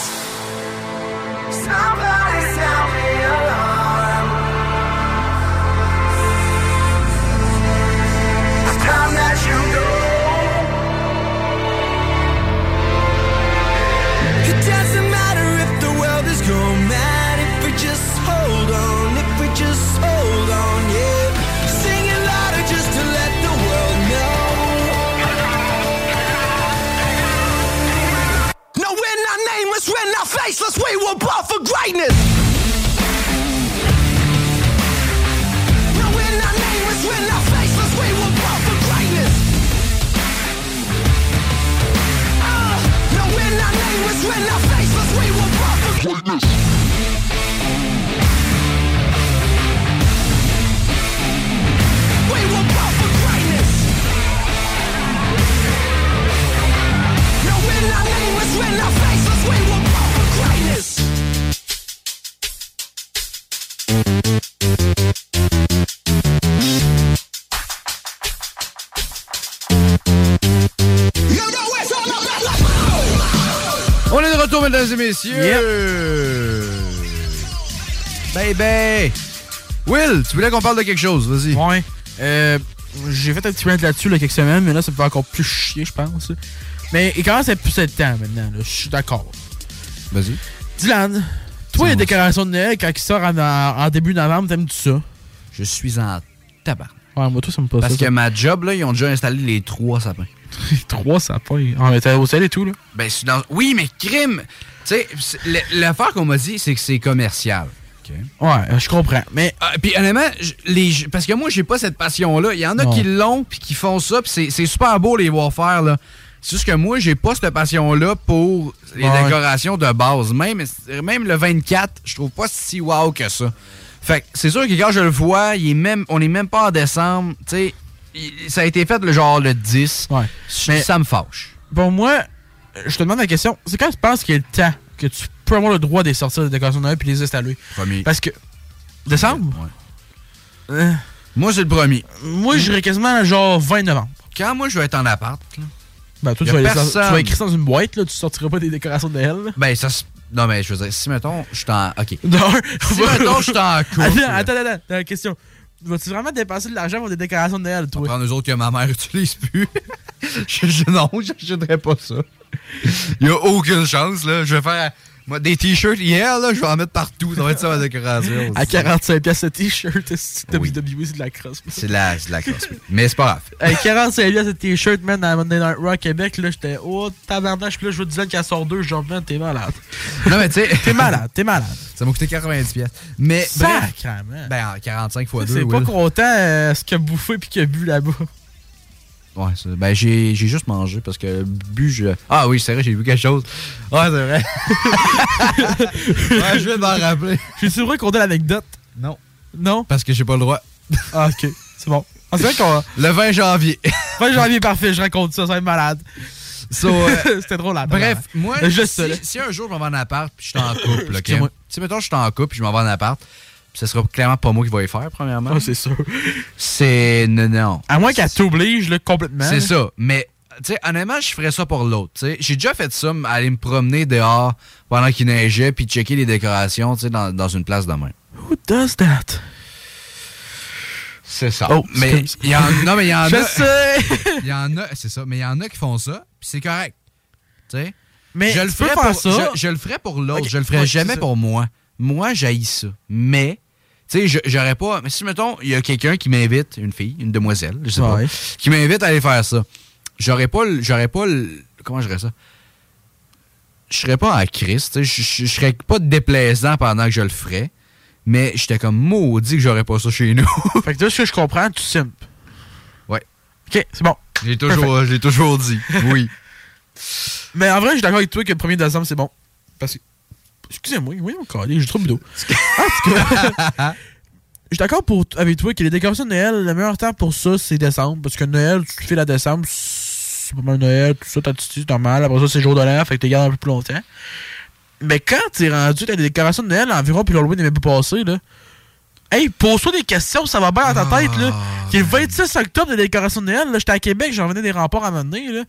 Somebody sound the alarm. It's time that you know. We were born for greatness. No, we're not nameless, we're not faceless, we were born for greatness. Ah, no, we're not nameless, we're not faceless, we were born for greatness. We were born for greatness. Mesdames et messieurs. Baby. Will, tu voulais qu'on parle de quelque chose, vas-y. Ouais. Euh, j'ai fait un petit rant là-dessus là, quelques semaines, mais là, ça me fait encore plus chier, je pense. Mais il commence à être plus le temps maintenant, là. Je suis d'accord. Vas-y. Dylan, toi, les décorations de Noël, quand ils sortent en, en début novembre, t'aimes-tu ça? Je suis en tabac. Ouais, moi, toi, ça me passe Parce ça. que ma job, là, ils ont déjà installé les trois sapins. Trois sapins. Ah, mais t'as au sel et tout, là. Ben, c'est dans- oui, mais crime! Tu sais, l'affaire qu'on m'a dit, c'est que c'est commercial. Ouais, euh, je comprends. Mais. Ah, puis honnêtement, les, parce que moi, j'ai pas cette passion-là. Il y en a Non. qui l'ont puis qui font ça, puis c'est- super beau les voir faire, là. C'est juste que moi, j'ai pas cette passion-là pour les Ouais. décorations de base. Même, même le 24, je trouve pas si wow que ça. Fait que c'est sûr que quand je le vois, il est même, on est même pas en décembre. Tu sais, ça a été fait le genre le 10. Mais- ça me fâche. Pour moi, euh, je te demande la question. C'est quand tu penses qu'il y a le temps que tu peux avoir le droit de sortir des décorations de Noël puis les installer? Premier. Parce que. Décembre? Euh, Moi, c'est le premier. Moi, j'irais quasiment genre 20 novembre. Quand moi, je vais être en appart, là, Ben, toi, tu vas, les- personne. tu vas écrire ça dans une boîte, là. Tu sortiras pas des décorations de Noël, là. Ben, ça se- Non, mais je veux dire, si, mettons, je suis en. OK. Non. Si, mettons, je suis en couple. Attends, attends, attends, attends, question. Vas-tu vraiment dépenser de l'argent pour des décorations de Noël, toi? prendre eux autres que ma mère utilise plus. je, je- non, j'achèterais pas ça. Il y a aucune chance, là. Je vais faire moi, des t-shirts hier, là, je vais en mettre partout. Ça va être ça ma décoration. À 45 pièces ce t-shirt, c'est WWE, c'est de la crosse. C'est de la, de la crosse. oui. Mais c'est pas grave. Hey, 45 pièces ce t-shirt, man, dans la Monday Night Raw Québec, là, j'étais, oh, tabarnache, puis là, je Dylan qui en sort deux, genre, man, t'es malade. Non, mais tu sais. T'es malade, t'es malade. Ça m'a coûté 90$. pièces. Mais. Sacrement. Ben, 45 fois 2. C'est pas content euh, ce qu'il a bouffé puis qu'il a bu là-bas. Ouais, ça- ben j'ai j'ai juste mangé parce que bu, je. Ah oui, c'est vrai, j'ai vu quelque chose. Ouais, c'est vrai. ouais, je viens de m'en rappeler. Je suis vrai qu'on a l'anecdote? Non. Non? Parce que j'ai pas le droit. Ah, ok. C'est bon. Ah, c'est vrai qu'on. Le 20 janvier. 20 janvier, parfait, je raconte ça, ça va être malade. So, euh, C'était drôle là. Bref, moi, Juste si, un jour je m'en vais en appart puis je suis en couple, OK? Excusez-moi. Si, mettons, je suis en couple puis je m'en vais en appart, ce sera clairement pas moi qui vais y faire, premièrement. Ah, c'est sûr. C'est. Non, non. À moins qu'elle t'oblige là, complètement. C'est ça. Mais, tu sais, honnêtement, je ferais ça pour l'autre. tu sais. J'ai déjà fait ça, aller me promener dehors pendant qu'il neigeait puis checker les décorations, tu sais, dans, dans une place de main. Who does that? C'est ça. Oh, mais il y en, non, mais il y en Je a. sais. Il y en a, c'est ça. Mais il y en a qui font ça, puis c'est correct. Tu sais? Mais je le ferais pour, ça? Je, je le ferais pour l'autre. Je le ferais ouais, jamais pour moi. Moi, j'haïs ça. Mais, tu sais, j'aurais pas. Mais si, mettons, il y a quelqu'un qui m'invite, une fille, une demoiselle, je sais Ouais. pas, qui m'invite à aller faire ça, j'aurais pas. le- J'aurais pas. le- Comment je dirais ça? Je serais pas à Christ. Je serais pas déplaisant pendant que je le ferais. Mais j'étais comme maudit que j'aurais pas ça chez nous. Fait que là, ce que je comprends, tu simpes. Ouais. Ok, c'est bon. J'ai toujours, toujours dit. Oui. Mais en vrai, je suis d'accord avec toi que le 1er décembre, c'est bon. Parce que. Excusez-moi, oui, mon calé, j'ai trop d'eau. En tout cas, je suis d'accord pour- avec toi que les décorations de Noël, le meilleur temps pour ça, c'est décembre. Parce que Noël, tu fais la décembre, c'est pas mal Noël, tout ça, t'as c'est normal. Après ça, c'est jour de l'an, fait que tu gardes un peu plus longtemps. Mais quand t'es rendu, t'as des décorations de Noël environ, puis l'Halloween n'est même pas passé, là. Hey, pose-toi des questions, ça va bien dans ta tête, là. Qui est le 26 octobre des décorations de Noël, là. J'étais à Québec, j'en venais des remparts à donné, là.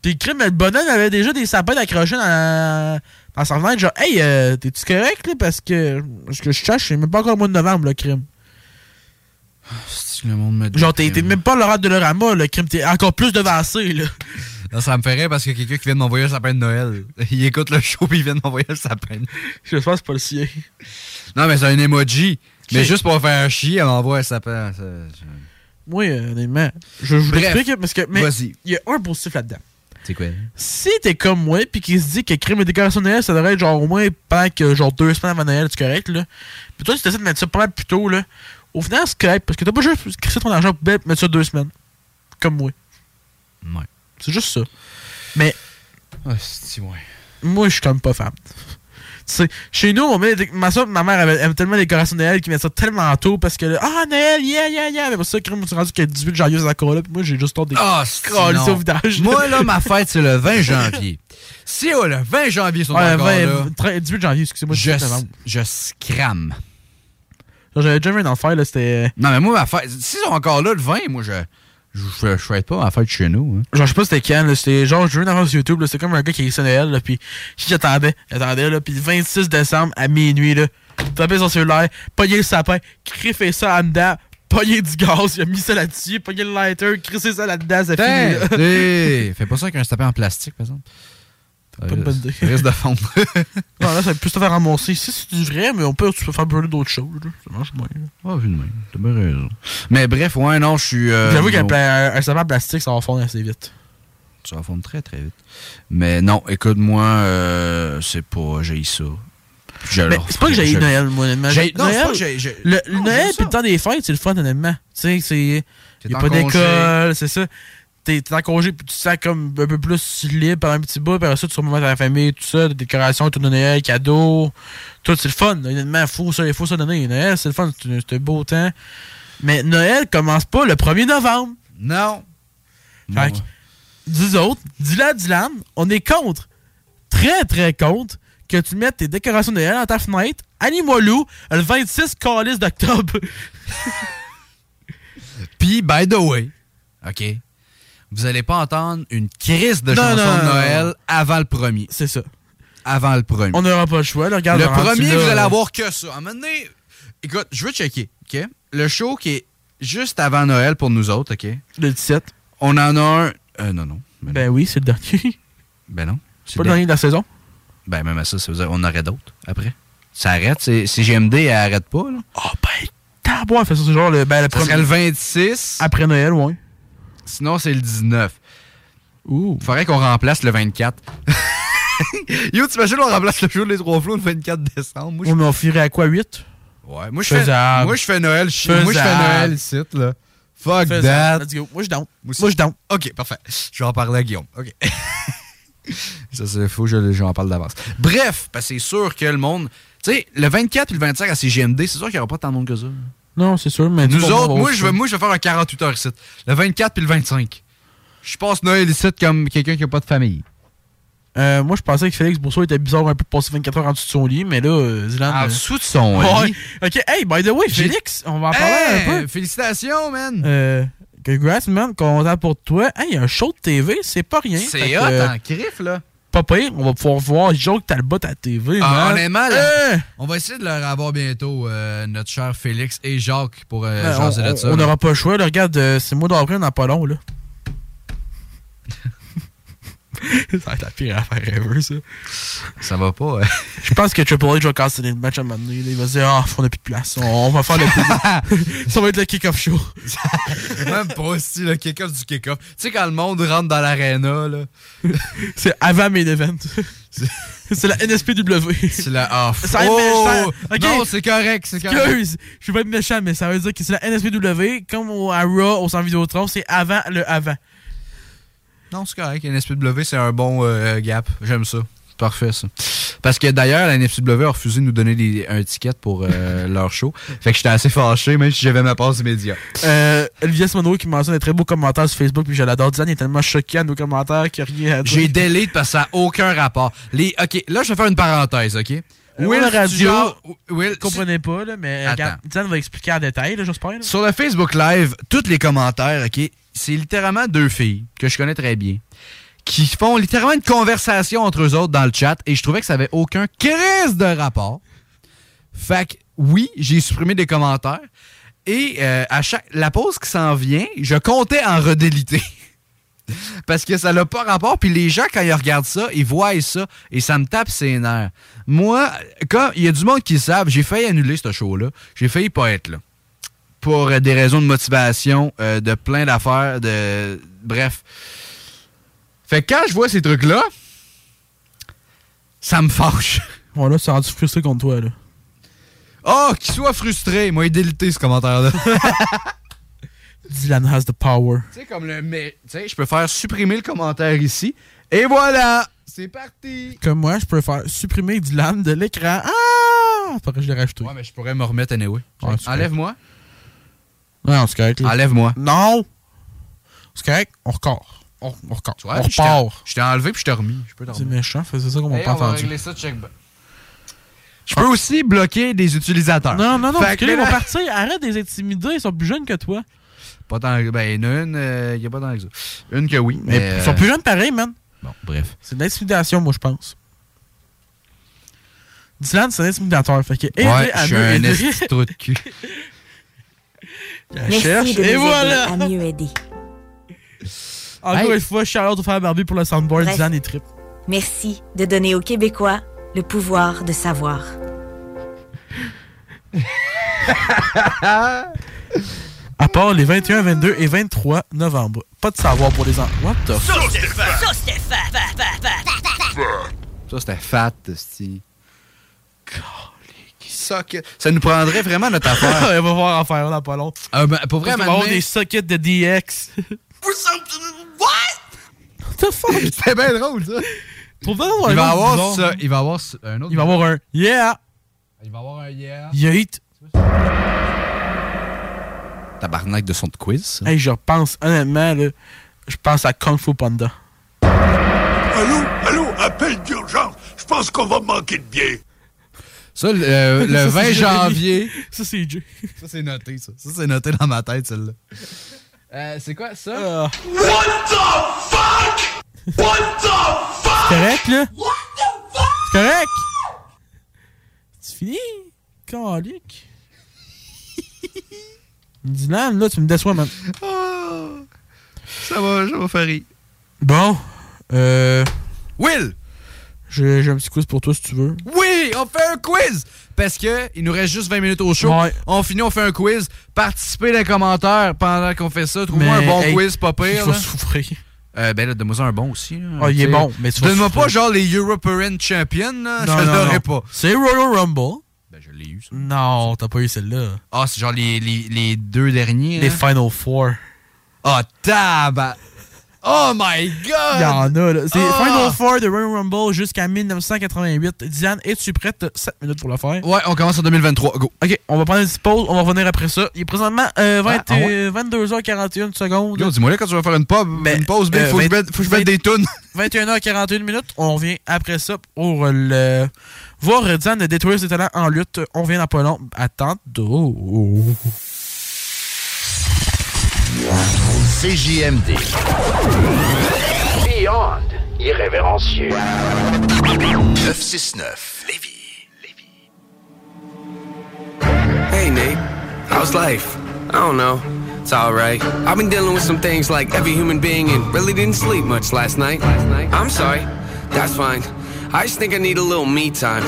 Puis, crime, le bonhomme avait déjà des sapins accrochés dans, sa fenêtre. Genre, hey, euh, t'es-tu correct, là? Parce que, ce que je cherche, c'est même pas encore le mois de novembre, le crime. Le monde me Genre, t'es même pas l'horaire de l'orama, le crime. T'es encore plus devancé, là. Non, ça me ferait parce que quelqu'un qui vient de m'envoyer un sapin de Noël. Il écoute le show puis il vient de m'envoyer un sapin. Je pense que c'est pas le sien. Non, mais c'est un emoji. Mais juste pour faire chier, elle m'envoie un sapin. Moi, euh, honnêtement, je, je Bref. l'explique parce que. Mais Vas-y. il y a un positif là-dedans. C'est quoi? Si t'es comme moi, puis qu'il se dit que crime et décoration de Noël, ça devrait être genre au moins pendant que genre deux semaines avant Noël, tu correct, là. Puis toi, si t'essaies de mettre ça pas mal plus tôt, là, au final, c'est correct, parce que t'as pas juste crissé ton argent pour mettre ça deux semaines. Comme moi. Ouais. C'est juste ça. Mais. Ah, c'est ouais. Moi, je suis comme pas fan. Tu sais, chez nous, on met des- ma soeur, ma mère elle aime tellement les décorations de Noël qu'ils mettent ça tellement tôt parce que là, ah Noël, yeah, yeah, yeah. Mais pour ça, crime, on s'est rendu que le 18 janvier, c'est encore là. Puis moi, j'ai juste hâte des Ah, vidage. Moi, là, ma fête, c'est le 20 janvier. Si oh, le 20 janvier, ils sont Ouais, encore 20, là, 13, 18 janvier, excusez-moi. je, 18 novembre. je scrame. J'avais déjà vu le faire, là, c'était. Non, mais moi, ma fête, s'ils sont encore là, le 20, moi, je je, je, je fête pas ma fête chez nous. hein. Genre, je sais pas c'était quand, là. C'était genre, je vu une sur YouTube, là. C'était comme un gars qui est Noël, là. Puis, j'attendais, j'attendais, là. Puis, le 26 décembre, à minuit, là. Tapé son cellulaire, pogné le sapin, criffé ça en dedans, pogné du gaz, il a mis ça là-dessus, pogné le lighter, crissé ça là-dedans, c'est fini, là. Putain, hey, Fais pas ça avec un sapin en plastique, par exemple. Ça Pas une bonne risque- idée. Ça risque de fondre. Non, là, ça va plus te faire ramasser. Si c'est du vrai, mais on peut, tu peux faire brûler d'autres choses, là. Ça marche là. Ah, vu de même. T'as bien raison. Mais bref, ouais, non, je suis. euh, J'avoue qu'un pla- plastique, ça va fondre assez vite. Ça va fondre très, très vite. Mais non, écoute, moi, euh, c'est pas. J'ai ça. Mais le c'est pas que j'ai Je- Noël, moi, honnêtement. J'ai- non, Noël, pas que j'ai- j'ai- Le, non, Noël puis le temps des fêtes, c'est le fun, honnêtement. Tu sais, c'est. T'es Y a pas d'école, c'est ça. T'es en congé, puis tu te sens comme un peu plus libre pendant un petit bout, puis après ça, tu remontes à la famille, tout ça, des décorations, tout de Noël, cadeaux. Tout, c'est le fun. Honnêtement, faut ça, il faut ça donner. Noël, c'est le fun, c'est un- beau temps. Mais Noël commence pas le 1er novembre. Non. Fait que, dis autres, à Dylan, on est contre, très très contre, que tu mettes tes décorations de Noël dans ta fenêtre, Annie-moi loup, le 26 calice d'octobre. Puis, by the way, OK, vous allez pas entendre une crise de Non, de Noël non. avant le premier. C'est ça. Avant le premier. On n'aura pas le choix, là, regarde. le premier, vous allez euh, avoir que ça. À un moment donné, écoute, je veux checker, OK? Le show qui est juste avant Noël pour nous autres, OK? Le 17. On en a un... Euh, non, non. Ben oui, c'est le dernier. Ben non. C'est pas le dernier de la saison? Ben même à ça, ça veut dire on aurait d'autres après. Ça arrête. C'est c'est GMD, elle arrête pas, là. Ah ben, tabois, fait ça, c'est genre le, ben, le Ça serait le 26. Après Noël, ouais. Sinon, c'est le 19. Ouh. Faudrait qu'on remplace le 24. Yo, t'imagines, on remplace le jour des trois flots le 24 décembre? Moi, je- On en ferait à quoi, 8? Ouais, moi, je fais, moi, je fais Noël. Moi, je fais. Noël ici, là. Fuck Faisable. that. Let's go. Moi, je down. Moi, je down. OK, parfait. Je vais en parler à Guillaume. OK. ça, c'est faux, je- j'en parle d'avance. Bref, parce que c'est sûr que le monde. Tu sais, le 24 et le 25 à CGMD, c'est sûr qu'il n'y aura pas tant de monde que ça. Non, c'est sûr, mais... Nous autres, moi je, vais, moi, je vais faire un 48 heures ici. Le 24 puis le 25. Je passe Noël ici comme quelqu'un qui n'a pas de famille. Euh, moi, je pensais que Félix Bourseau était bizarre un peu de passer 24 heures en dessous de son lit, mais là, euh, Dylan. En euh, dessous de son ouais. lit? Ok, hey, by the way, Félix, on va en parler Hey, un peu. Félicitations, man! Euh, congrats, man, content pour toi. Hey, il y a un show de TV, c'est pas rien. C'est hot euh, en crif, là. Pas pire, on va pouvoir voir Joke Talbot à la TV, Ah, honnêtement, là, Euh, on va essayer de leur avoir bientôt euh, notre cher Félix et Jacques pour euh, ben, jaser ça. on n'aura pas le choix, là, regarde, euh, c'est mois d'avril, on n'a pas long, là. ça va être la pire affaire ever, ça. Ça va pas, ouais. Je pense que Triple H va casser le match à un moment donné. là. Il va se dire, ah, on n'a plus de place. On, va faire le Ça va être le kick-off show. Même pas aussi le kick-off du kick-off. Tu sais, quand le monde rentre dans l'aréna, là. C'est avant main event. c'est la NSPW. C'est la. Ah, Ça méchant. oh! Non, c'est correct, c'est correct. Excuse, je vais pas méchant, mais ça veut dire que c'est la NSPW, comme au, à Raw, au centre Vidéotron, c'est avant le avant. Non, c'est correct. NSPW, c'est un bon euh, gap. J'aime ça. Parfait, ça. Parce que d'ailleurs, la NSPW a refusé de nous donner des- un ticket pour euh, leur show. Fait que j'étais assez fâché, même si j'avais ma passe immédiate. Euh, Simoneau qui mentionne des très beaux commentaires sur Facebook, puis je l'adore. Diane est tellement choqué à nos commentaires qu'il n'y a rien à dire. J'ai delete parce que ça n'a aucun rapport. Les, OK, là, je vais faire une parenthèse, OK? Will Radio, Stujar- Will, comprenez pas, là, mais Diane va expliquer en détail, là, j'espère. Sur le Facebook Live, tous les commentaires, OK, c'est littéralement deux filles que je connais très bien qui font littéralement une conversation entre eux autres dans le chat et je trouvais que ça avait aucun crise de rapport. Fait que oui, j'ai supprimé des commentaires et euh, à chaque la pause qui s'en vient, je comptais en redéliter. Parce que ça n'a pas rapport. Puis les gens, quand ils regardent ça, ils voient ça et ça me tape ses nerfs. Moi, quand il y a du monde qui savent, j'ai failli annuler ce show-là. J'ai failli pas être là. Pour des raisons de motivation, euh, de plein d'affaires, de. Bref. Fait que quand je vois ces trucs-là, ça me fâche. Bon, là, c'est rendu frustré contre toi, là. Oh, qu'il soit frustré. Moi, il délité ce commentaire-là. Dylan has the power. Tu sais, comme le. Mais, tu sais, je peux faire supprimer le commentaire ici. Et voilà! C'est parti! Comme moi, je peux faire supprimer Dylan de l'écran. Ah! Faudrait que je l'ai rajouté. Ouais, mais je pourrais me remettre anyway. C'est Enlève-moi. Non, c'est correct. Enlève-moi. Non! C'est correct, on record. On, on record. Ouais, on je t'ai- repart. Je t'ai enlevé puis je t'ai remis. Je peux te C'est méchant, c'est ça qu'on m'a Hey, pas on va entendu. régler ça, check back. Je peux aussi bloquer des utilisateurs. Non, non, non, Fait parce que là, que ils vont partir. Arrête de les intimider, ils sont plus jeunes que toi. Pas tant. Ben, il y en a une, euh, il y a pas tant que ça. Une que oui, mais. Mais ils sont plus jeunes pareil, man. Bon, bref. C'est de l'intimidation, moi, je pense. Dylan, c'est un intimidateur. Fait que Ouais, à je suis un de cul. La Merci cherche, de nous et aider voilà! à mieux aider. Encore Hey. une fois, Charlotte au faire Barbie pour le soundboard, Bref. Dylan et Trip. Merci de donner aux Québécois le pouvoir de savoir. À part les 21, 22 et 23 novembre. Pas de savoir pour les enfants. What the fuck? Ça, c'était fat, esti. Ça nous prendrait vraiment notre affaire. Elle va voir en faire là pas long. Ah, ben, pour vrai, maintenant- avoir des sockets de DX. What? What the fuck? C'était bien drôle, ça. Pour vrai, Il va avoir ça. Il va avoir ça- un autre. Il va avoir un Yeah! Il va avoir un yeah. Yeet! Tabarnak de son de quiz. ça. Hey, je repense, honnêtement, là, je pense à Kung Fu Panda. Allô, allô, appel d'urgence. Je pense qu'on va manquer de biais. Ça, le, euh, le Ça, 20 c'est janvier. Ça, c'est Jay. Ça, c'est noté, ça. Ça, c'est noté dans ma tête, celle-là. Euh, c'est quoi ça? Ah. What the fuck? What the fuck? C'est correct, là? C'est correct? C'est fini? Calique. Dylan, là, tu me déçois, man. Oh, ça va, ça va faire rire. Bon, euh... Will! J'ai un petit quiz pour toi, si tu veux. Oui, on fait un quiz! Parce que il nous reste juste 20 minutes au show. Ouais. On finit, on fait un quiz. Participez dans les commentaires pendant qu'on fait ça. Trouve-moi un bon hey, quiz, pas pire. faut là. souffrir. Euh, ben là, donne-moi un bon aussi. là. Ah, il est bon, mais tu vas Donne-moi pas genre les European Champions, là. Non, je non, l'aurais non. pas. C'est Royal Rumble. Ben, je l'ai eu, ça. Non, t'as pas eu celle-là. Ah, c'est genre les, les, les deux derniers. Les hein? Final Four. Ah, tabac! Oh my God! Il y en a, là. C'est Ah! Final Four de Royal Rumble jusqu'à 1988. Diane, es-tu prête? 7 minutes pour le faire. Ouais, on commence en 2023. Go. OK, on va prendre une petite pause. On va revenir après ça. Il est présentement euh, 20 Ah, ah euh, 22h41 secondes. Yo, dis-moi là quand tu vas faire une, pub, une pause, Big, euh, faut, que je 20 mette, faut que je mette des tunes. 21h41 minutes. On revient après ça pour le voir Diane détruire ses talents en lutte. On revient dans pas long. À tantôt. CJMD. Beyond irrévérencieux. 969 Lévis. Hey, Nate. How's life? I don't know. It's alright. I've been dealing with some things like every human being and really didn't sleep much last night. I'm sorry. That's fine. I just think I need a little me time.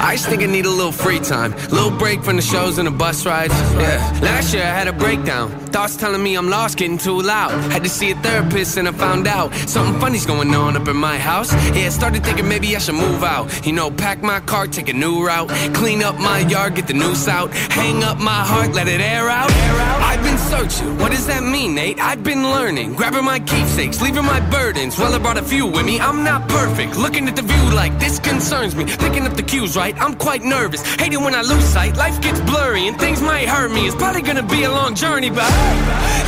I just think I need a little free time. Little break from the shows and the bus rides. Yeah. Last year I had a breakdown. Thoughts telling me I'm lost, getting too loud. Had to see a therapist and I found out something funny's going on up in my house. Yeah, started thinking maybe I should move out. You know, pack my car, take a new route. Clean up my yard, get the noose out. Hang up my heart, let it air out. I've been searching. What does that mean, Nate? I've been learning. Grabbing my keepsakes, leaving my burdens. Well, I brought a few with me. I'm not perfect. Looking at the view like this concerns me. Picking up the cues right. I'm quite nervous. Hate it when I lose sight. Life gets blurry and things might hurt me. It's probably gonna be a long journey, but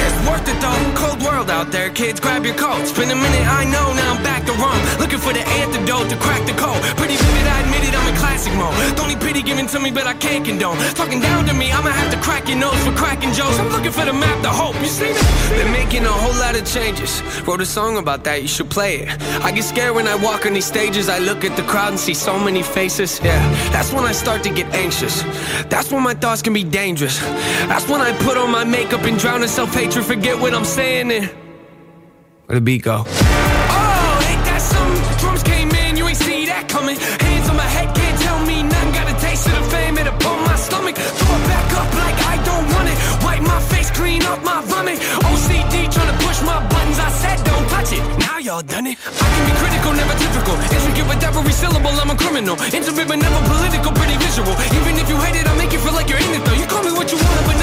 it's worth it though. Cold world out there, kids. Grab your coats. Been a minute, I know. Now I'm back to Rome. Looking for the antidote to crack the code. Pretty vivid, I admit it. I'm in classic mode. Don't need pity given to me, but I can't condone. Talking down to me, I'ma have to crack your nose for cracking jokes. I'm looking for the map to hope. You see me? Been making a whole lot of changes. Wrote a song about that. You should play it. I get scared when I walk on these stages. I look at the crowd and see so many faces. Yeah, that's when I start to get anxious. That's when my thoughts can be dangerous. That's when I put on my makeup and drown in self-hatred. Forget what I'm saying and where the beat go? Oh, ain't that something? Drums came in, you ain't see that coming. Hands y'all done it. I can be critical, never typical. Intricate with every syllable, I'm a criminal. Intimate but never political, pretty visual. Even if you hate it, I make you feel like you're in it though. You call me what you want, but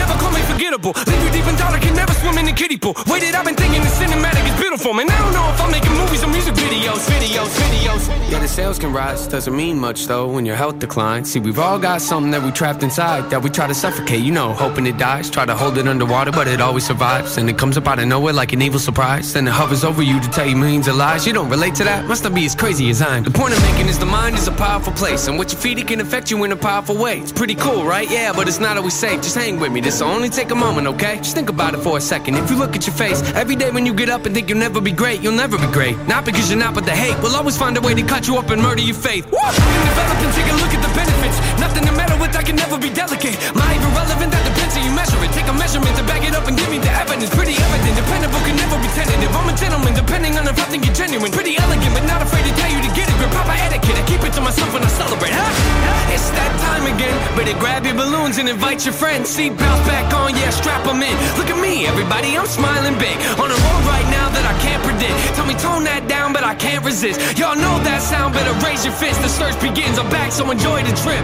never call me forgettable. Leave you deep in thought, I can never swim in the kiddie pool. Waited, I've been thinking the cinematic is beautiful, man. I don't know if I'm making movies or music videos, videos, videos. Yeah, the sales can rise, doesn't mean much though when your health declines. See, we've all got something that we trapped inside that we try to suffocate, you know, hoping it dies. Try to hold it underwater, but it always survives. And it comes up out of nowhere like an evil surprise. Then it hovers over you to tell you millions of lies. You don't relate to that? Must not be as crazy as I am. The point I'm making is the mind is a powerful place, and what you feed it can affect you in a powerful way. It's pretty cool, right? Yeah, but it's not always safe. Just hang with me. This will only take a moment, okay? Just think about it for a second. If you look at your face every day when you get up and think you'll never be great, you'll never be great. Not because you're not, but the hate will always find a way to cut you up and murder your faith. Woo! And develop and take a look at the. Nothing to meddle with, I can never be delicate. My even relevant, that depends how you measure it. Take a measurement to back it up and give me the evidence. Pretty evident, dependable, can never be tentative. I'm a gentleman, depending on if I think you're genuine. Pretty elegant, but not afraid to tell you to get it. Grip proper etiquette, I keep it to myself when I celebrate. Huh? It's that time again. Better grab your balloons and invite your friends. Seatbelts back on, yeah, strap them in. Look at me, everybody, I'm smiling big. On a road right now that I can't predict. Tell me tone that down, but I can't resist. Y'all know that sound, better raise your fist. The search begins, I'm back, so enjoy the trip.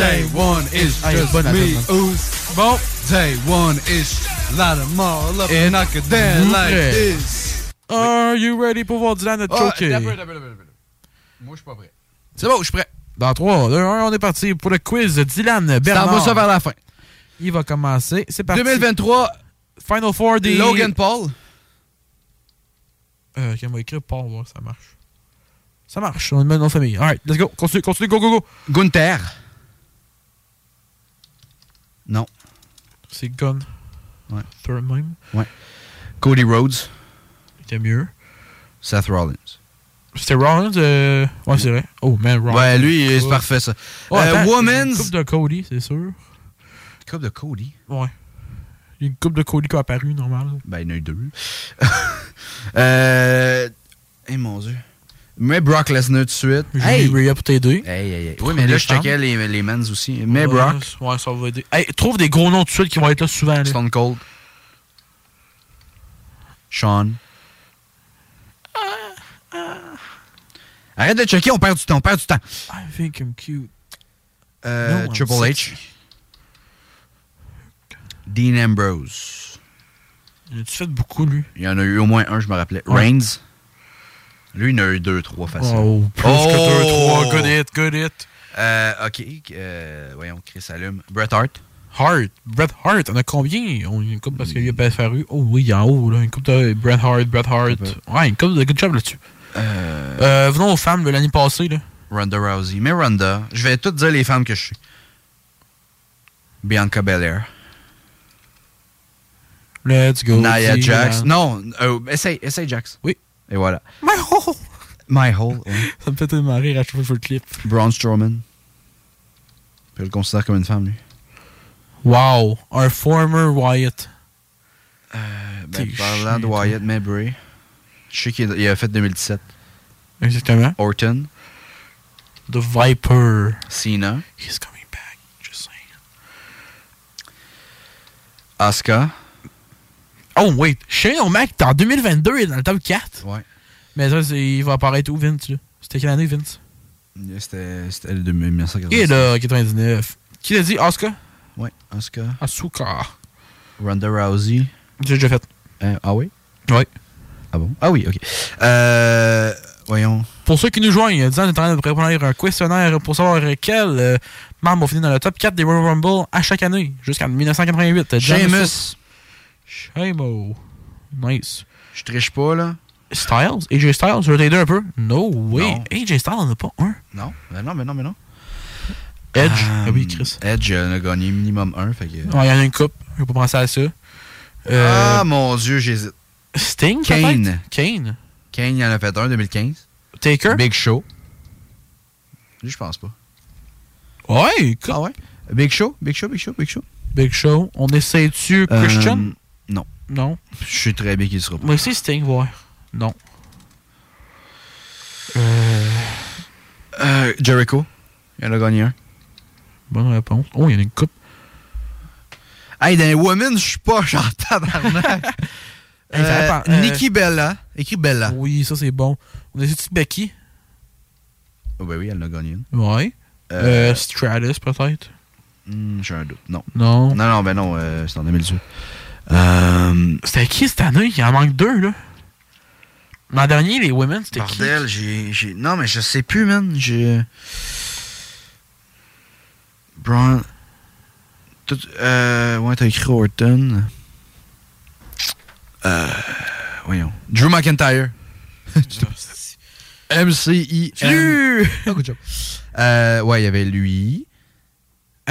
Day one, it's Ah, just me, man. Oos. Bon. Day one, it's lot of all up and I could dance like this. Are you ready pour voir Dylan d'abord, d'abord, d'abord. Moi, je suis pas prêt. C'est bon, je suis prêt. Dans 3, 2, 1, on est parti pour le quiz de Dylan Bernard. T'envoies ça vers la fin. Il va commencer. C'est parti. 2023, Final Four des... Logan Paul. Euh, on va écrire Paul, voir ça marche. Ça marche, on met nos familles. Alright, let's go. Continue, continue, go, go, go. Gunther. Non. C'est Gun. Ouais. Third même. Ouais. Cody Rhodes. C'était mieux. Seth Rollins. C'était Rollins. Euh... Ouais, c'est vrai. Oh, man, Rollins. Ouais, lui, c'est parfait, ça. Oh, Euh. Coupe de Cody, c'est sûr. Coupe de Cody? Ouais. Il y a une coupe de Cody qui a apparu, normal. Ben, il y en a eu deux. euh. Eh mon dieu. Mais Brock Lesnar tout de suite. J'ai mis Rhea pour t'aider. Hey, hey, hey. Oui, mais là, je checkais les, les men's aussi. Mais Ouais, Brock. Ouais, ça va aider. Hey, trouve des gros noms tout de suite qui vont être là souvent. là. Stone Cold. Sean. Arrête de checker, on perd du temps, on perd du temps. I think I'm cute. Euh, No, Triple. H. Dean Ambrose. Tu fait beaucoup, lui? Il y en a eu au moins un, je me rappelais. Ouais. Reigns. Lui, il en a eu deux, trois faciles. Oh, plus que deux, trois. Good hit, good hit. Euh, ok. euh, voyons, Chris allume. Bret Hart. Hart. Bret Hart, on a combien? On a une coupe parce qu'il y a PFRU. Oh oui, en haut, là. Une coupe de Bret Hart, Bret Hart. Ouais, une coupe de good job là-dessus. Euh, venons aux femmes de l'année passée, là. Ronda Rousey. Mais Ronda, je vais tout dire les femmes que je suis. Bianca Belair. Let's go. Nia Tia. Jax. Non, euh, essaye, essaye Jax. Oui. Et voilà. My hole. My Hole. ouais. Ça me fait tellement rire à chaque fois que je le clip. Braun Strowman. Je le considère comme une femme, lui. Wow. Un former Wyatt. Ben, T'es parlant de Wyatt Maybury, je sais qu'il a- il a fait 2017. Exactement. Orton. The Viper. Cena. He's coming back. Just saying. Asuka. Oh, wait. Shane O'Mac, en 2022, il est dans le top 4. Ouais. Mais ça, il va apparaître où, Vince, là? C'était quelle année, Vince? C'était c'était le 1990. Il est là, 99. Qui l'a dit? Asuka? Ouais, Asuka. Asuka. Ronda Rousey. J'ai déjà fait. Euh, ah oui? Oui. Ah bon? Ah oui, ok. Euh, voyons. Pour ceux qui nous joignent, disant on est en train de répondre à un questionnaire pour savoir quel euh, membre va finir dans le top 4 des Royal Rumble à chaque année, jusqu'en 1988. John Shamo. Nice. Je triche pas, là. Styles? AJ Styles? Je vais t'aider un peu? No way. Non. AJ Styles en a pas un. Non, mais non, mais non, mais non. Edge? Euh, ah oui, Chris. Edge euh, en a gagné minimum un, fait que... Ouais, il y en a une coupe. Je vais pas penser à ça. Euh, Ah, mon Dieu, j'hésite. Sting, Kane. Kane. Kane, il en a fait un, 2015. Taker? Big Show. Lui, je pense pas. Ouais, écoute. Ah ouais? Big Show? Big Show, Big Show, Big Show? Big Show. On essaie-tu Christian? Non. Je suis très bien qu'il sera pas. Moi aussi, Sting, ouais. Non. Euh, Euh, Jericho. Il en a gagné un. bonne réponse. Oh, il y en a une coupe. Hey, dans les Women, je suis pas ça Euh. Euh, Nikki Bella. Écrit Bella. Oui, ça c'est bon. On a dit Becky? Oh, ben oui, elle en a gagné une. Ouais. Euh, Euh, Stratus, peut-être? Hmm, J'ai un doute. Non. Non. Non, non, ben non, euh, c'est en 2018. Euh, C'était qui cette année? Il en manque deux, là. L'an dernier, les Women, c'était qui? bordel, j'ai, j'ai... Non, mais je sais plus, man. J'ai... Braun... Tout... Euh... Ouais, t'as écrit Orton. Euh... Voyons. Drew McIntyre. MCI. Oh, job. Euh, ouais, il y avait lui.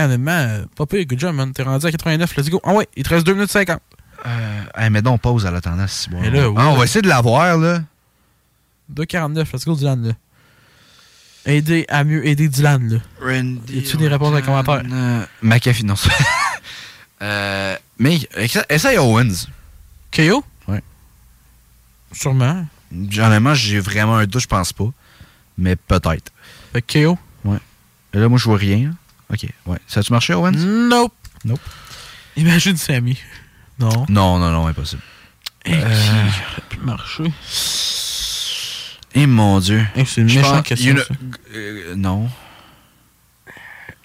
Honnêtement, pas pire, good job, man. T'es rendu à 89, let's go. Ah ouais, il te reste 2 minutes 50. Euh, hey, mais donc, pause à l'attendant. si bon. Mais là, oui, Ah, on là. va essayer de l'avoir, là. 2,49, let's go, Dylan, là. Aider à mieux aider Dylan, là. Randy. Y a-tu des réponses dans les commentaires? Euh, McAfee, non. euh, mais, essa- essaye Owens. KO? Ouais. Sûrement. Honnêtement, j'ai vraiment un doute, je pense pas. Mais peut-être. Fait que KO? Ouais. Et là, moi, je vois rien. Ok, ouais. Ça a-tu marché, Owens? Nope. Nope. Imagine Sammy. Non. Non, non, non, impossible. Et qui Euh, aurait pu marcher? Eh mon Dieu. Eh, c'est une méchante question, ça. euh, non.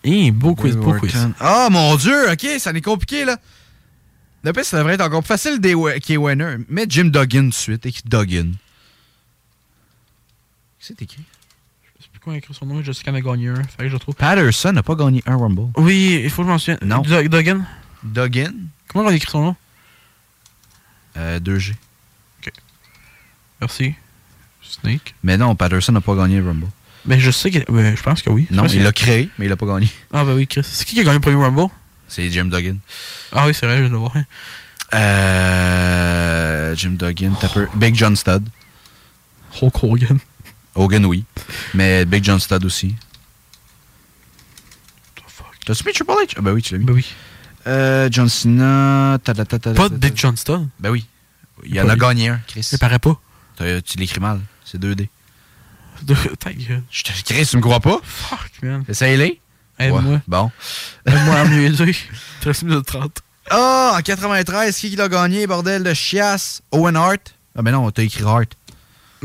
Eh, beau quiz, beau quiz. Ah, mon Dieu, ok, ça est compliqué, là. Le pire, ça devrait être encore plus facile des qui est winner. Mets Jim Duggan tout de suite, écrit Duggan. C'est écrit? Plus comment écrire son nom, je sais a gagné un. Fait que je trouve. Patterson n'a pas gagné un Rumble. Oui, il faut que je m'en souvienne. Non. Dug- Duggan? Duggan? Comment on écrit son nom? Euh, 2G. Merci. Snake. Mais non, Patterson n'a pas gagné un Rumble. Mais je sais que. je pense que oui. Non, il l'a créé, mais il l'a pas gagné. Ah, bah oui, Chris. C'est qui qui a gagné le premier Rumble? C'est Jim Duggan. Ah oui, c'est vrai, je viens de le voir. Euh, Jim Duggan, peu. Big John Studd. Hulk Hogan. Hogan, oui. Mais Big John Studd aussi. T'as-tu mis Triple H? Ah, bah oui, tu l'as mis. Bah oui. Euh, John Cena. ta, ta, ta, ta, Pas de. Big Johnston. Ben oui. Il y en a gagné un, Chris. Il paraît pas. Tu l'écris mal. C'est 2D. De... Ta gueule. Je te Chris, tu me crois pas? Fuck, man. Essaye-les. Aide-moi. Ouais, Bon. Aide-moi à mieux aider. 13 minutes 30. Ah, en 93, qui l'a gagné, bordel de chiasse? Owen Hart? Ah, ben non, t'as écrit Hart.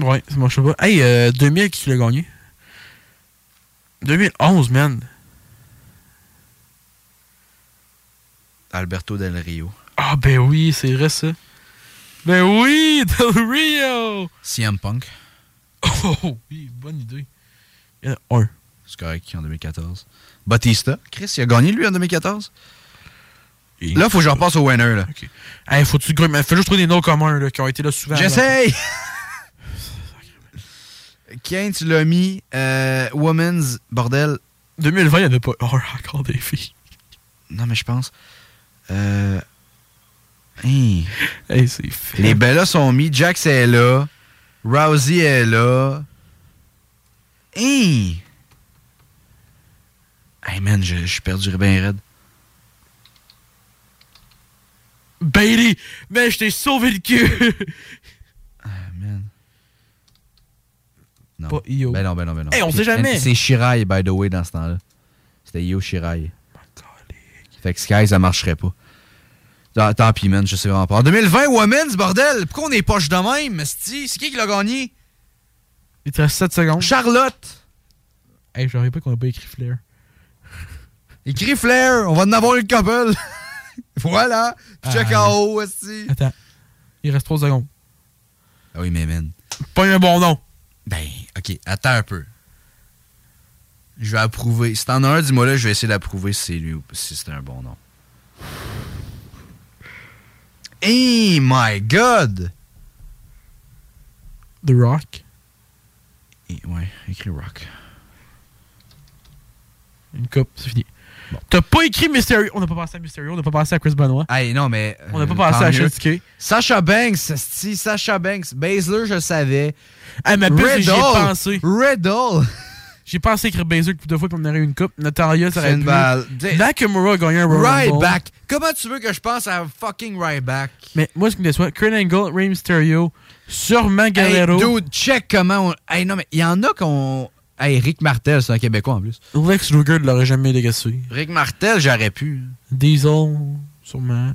Ouais, je sais pas. Hey, euh, 2000, qui l'a gagné? 2011, man. Alberto Del Rio. Ah, ben oui, c'est vrai, ça. Ben oui, Del Rio! CM Punk. Oh, oui, bonne idée. Il y en a un. C'est correct, en 2014. Batista. Chris, il a gagné, lui, en 2014? Là, faut que je repasse au winner, là. Hey, faut tu mais fais juste trouver des noms communs là, qui ont été là souvent. J'essaye! Kane, tu l'as mis. Euh, women's, bordel. 2020, il n'y en a pas un encore des filles. Non, mais je pense. Euh. hein. Hey, c'est fait. Les Bellas sont mis. Jax est là. Rousey est là. Hein. Hey man, je je suis perdu bien raide. Bailey! Mais je t'ai sauvé le cul! Non. Pas Io. Ben non, ben non, ben non. Hey, on sait jamais. C'est Shirai, by the way, dans ce temps-là. C'était Io Shirai. Fait que Sky, ça marcherait pas. Ah, tant pis, man, je sais vraiment pas. En 2020, Women's, bordel! Pourquoi on est poche de même? C'est qui qui l'a gagné? Il te reste 7 secondes. Charlotte! Hey, je pas qu'on a pas écrit Flair. Écris Flair, on va en avoir une couple. voilà. Puis check Ah. en haut. Attends. Il reste 3 secondes. Ah oui, mais man. Pas un bon nom. Ben, ok, attends un peu. Je vais approuver. Si t'en as un, dis-moi là, je vais essayer d'approuver si c'est lui ou si c'est un bon nom. Hey my god! The Rock? Et- ouais, écrit Rock. Une coupe, c'est fini. T'as pas écrit Mysterio. On n'a pas pensé à Mysterio, on n'a pas pensé à Chris Benoit. Hey, non, mais. On n'a pas euh, pensé à. Shinsuke. Sacha Banks, si Sacha Banks. Baszler, je le savais. J'y ai Riddle. pensé. Riddle. J'ai pensé écrire Baszler deux fois pour me donner une coupe. Natalia, ça aurait pu. Balor. Nakamura a gagné un Royal Rumble. Ryback. Comment tu veux que je pense à fucking Ryback? Mais moi, ce qui me déçoit, Kurt Angle, Rey Mysterio, sûrement Guerrero. Hey, dude, check comment on... Hey, non, mais il y en a qu'on... Hey, Rick Martel, c'est un Québécois en plus. Lex Luger ne l'aurait jamais dégagé. Rick Martel, j'aurais pu. Diesel, sûrement.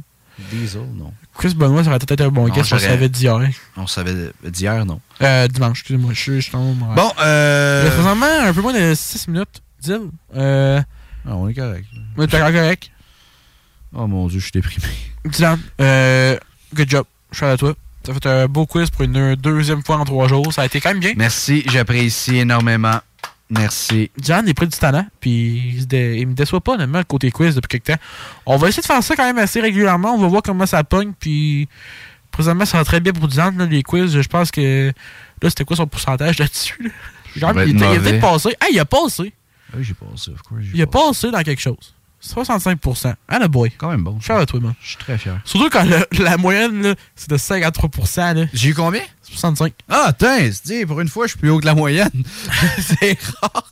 Diesel, non. Chris Benoit, ça aurait peut-être été un bon Non, guest, on savait d'hier. On savait d'hier, non. Euh, dimanche, excusez-moi, je suis moi. Bon, euh... Il y a présentement un peu moins de 6 minutes. Dis euh. Ah, on est correct. On est correct? Oh mon dieu, je suis déprimé. Dylan, euh, good job. Je suis à toi. T'as fait un beau quiz pour une deuxième fois en trois jours. Ça a été quand même bien. Merci, j'apprécie énormément. Merci. Diane est près du talent, puis il, se dé- il me déçoit pas, honnêtement, côté quiz depuis quelque temps. On va essayer de faire ça quand même assez régulièrement. On va voir comment ça pogne, puis présentement, ça va très bien pour Diane, là, les quiz. Je pense que là, c'était quoi son pourcentage là-dessus? là? Genre, il, il a peut-être passé. Ah, il a passé. Oui, j'ai passé, of course. Il a passé dans quelque chose. 65%. Anna boy. Quand même bon. Fier de toi, man. Je suis très fier. Surtout quand le- la moyenne, là, c'est de 53%. là. J'ai eu combien? 65. Ah, tiens, dis, pour une fois, je suis plus haut que la moyenne. c'est rare.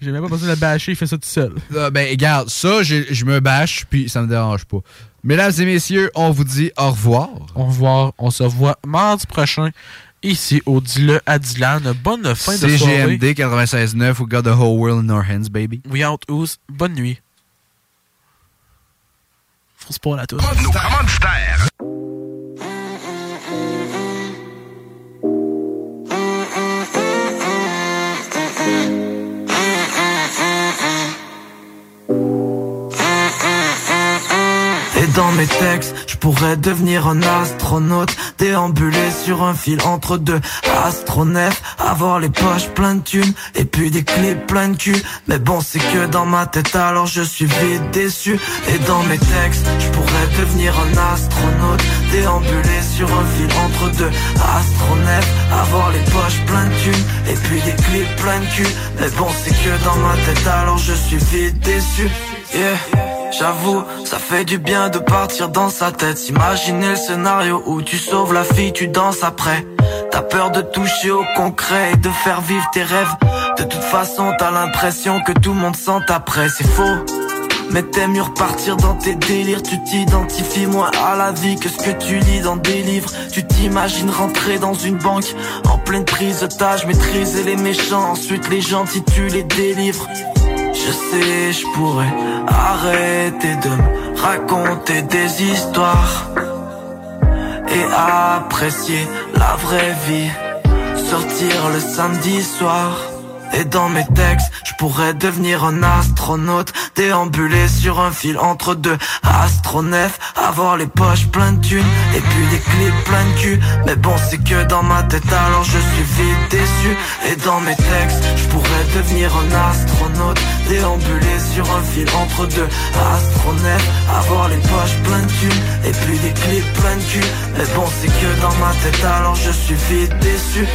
J'ai même pas besoin de le bâcher, il fait ça tout seul. Ah, ben, regarde, ça, je, je me bâche, puis ça me dérange pas. Mesdames et messieurs, on vous dit au revoir. Au revoir. On se voit mardi prochain ici au Dis-le à Dylan. Bonne fin de soirée. CGMD 96.9, we got the whole world in our hands, baby. We out Ouz. Bonne nuit. Toute. Nos commanditaires. Dans mes textes, je pourrais devenir un astronaute Déambuler sur un fil entre deux astronefs Avoir les poches pleines de thunes Et puis des clips plein de cul. Mais bon c'est que dans ma tête alors je suis vite déçu. Et dans mes textes, je pourrais devenir un astronaute Déambuler sur un fil entre deux astronefs Avoir les poches pleines de thunes Et puis des clips plein de cul. Mais bon c'est que dans ma tête alors je suis vite déçu. Yeah J'avoue, ça fait du bien de partir dans sa tête. S'imaginer le scénario où tu sauves la fille, tu danses après. T'as peur de toucher au concret et de faire vivre tes rêves. De toute façon, t'as l'impression que tout le monde sent après C'est faux. Mais t'aimes mieux repartir dans tes délires. Tu t'identifies moins à la vie que ce que tu lis dans des livres. Tu t'imagines rentrer dans une banque En pleine prise d'otage. Maîtriser les méchants Ensuite les gentils tu les délivres je sais, je pourrais arrêter de me raconter des histoires et apprécier la vraie vie. Sortir le samedi soir. Et dans mes textes, je pourrais devenir un astronaute Déambuler sur un fil entre deux astronefs Avoir les poches pleines de thunes Et puis des clips plein de cul. Mais bon c'est que dans ma tête alors je suis vite déçu. Et dans mes textes, je pourrais devenir un astronaute Déambuler sur un fil entre deux astronefs Avoir les poches pleines de thunes Et puis des clips plein de cul. Mais bon c'est que dans ma tête alors je suis vite déçu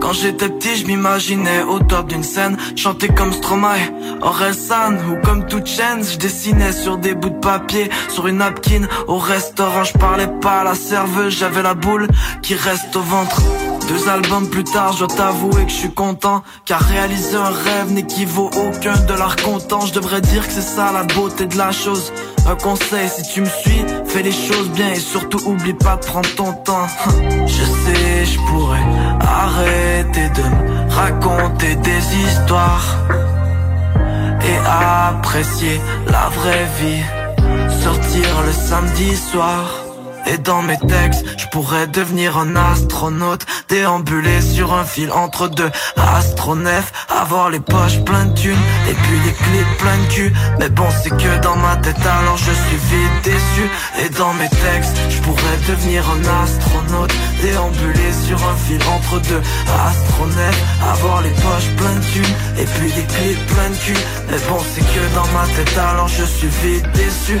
Quand j'étais petit, je m'imaginais au top d'une scène, chanter comme Stromae, Orelsan ou comme toute chaîne. Je dessinais sur des bouts de papier, sur une napkin. Au restaurant, je parlais pas à la serveuse, j'avais la boule qui reste au ventre. Deux albums plus tard, je dois t'avouer que je suis content. Car réaliser un rêve n'équivaut aucun de l'art content Je devrais dire que c'est ça la beauté de la chose. Un conseil, si tu me suis, fais les choses bien. Et surtout oublie pas de prendre ton temps. Je sais, je pourrais arrêter de me raconter des histoires. Et apprécier la vraie vie. Sortir le samedi soir et dans mes textes, je pourrais devenir un astronaute Déambuler sur un fil entre deux astronefs Avoir les poches pleines de thunes Et puis les clips plein de cul. Mais bon c'est que dans ma tête alors je suis vite déçu. Et dans mes textes, je pourrais devenir un astronaute Déambuler sur un fil entre deux astronefs Avoir les poches pleines de Et puis les clips plein de cul. Mais bon c'est que dans ma tête alors je suis vite déçu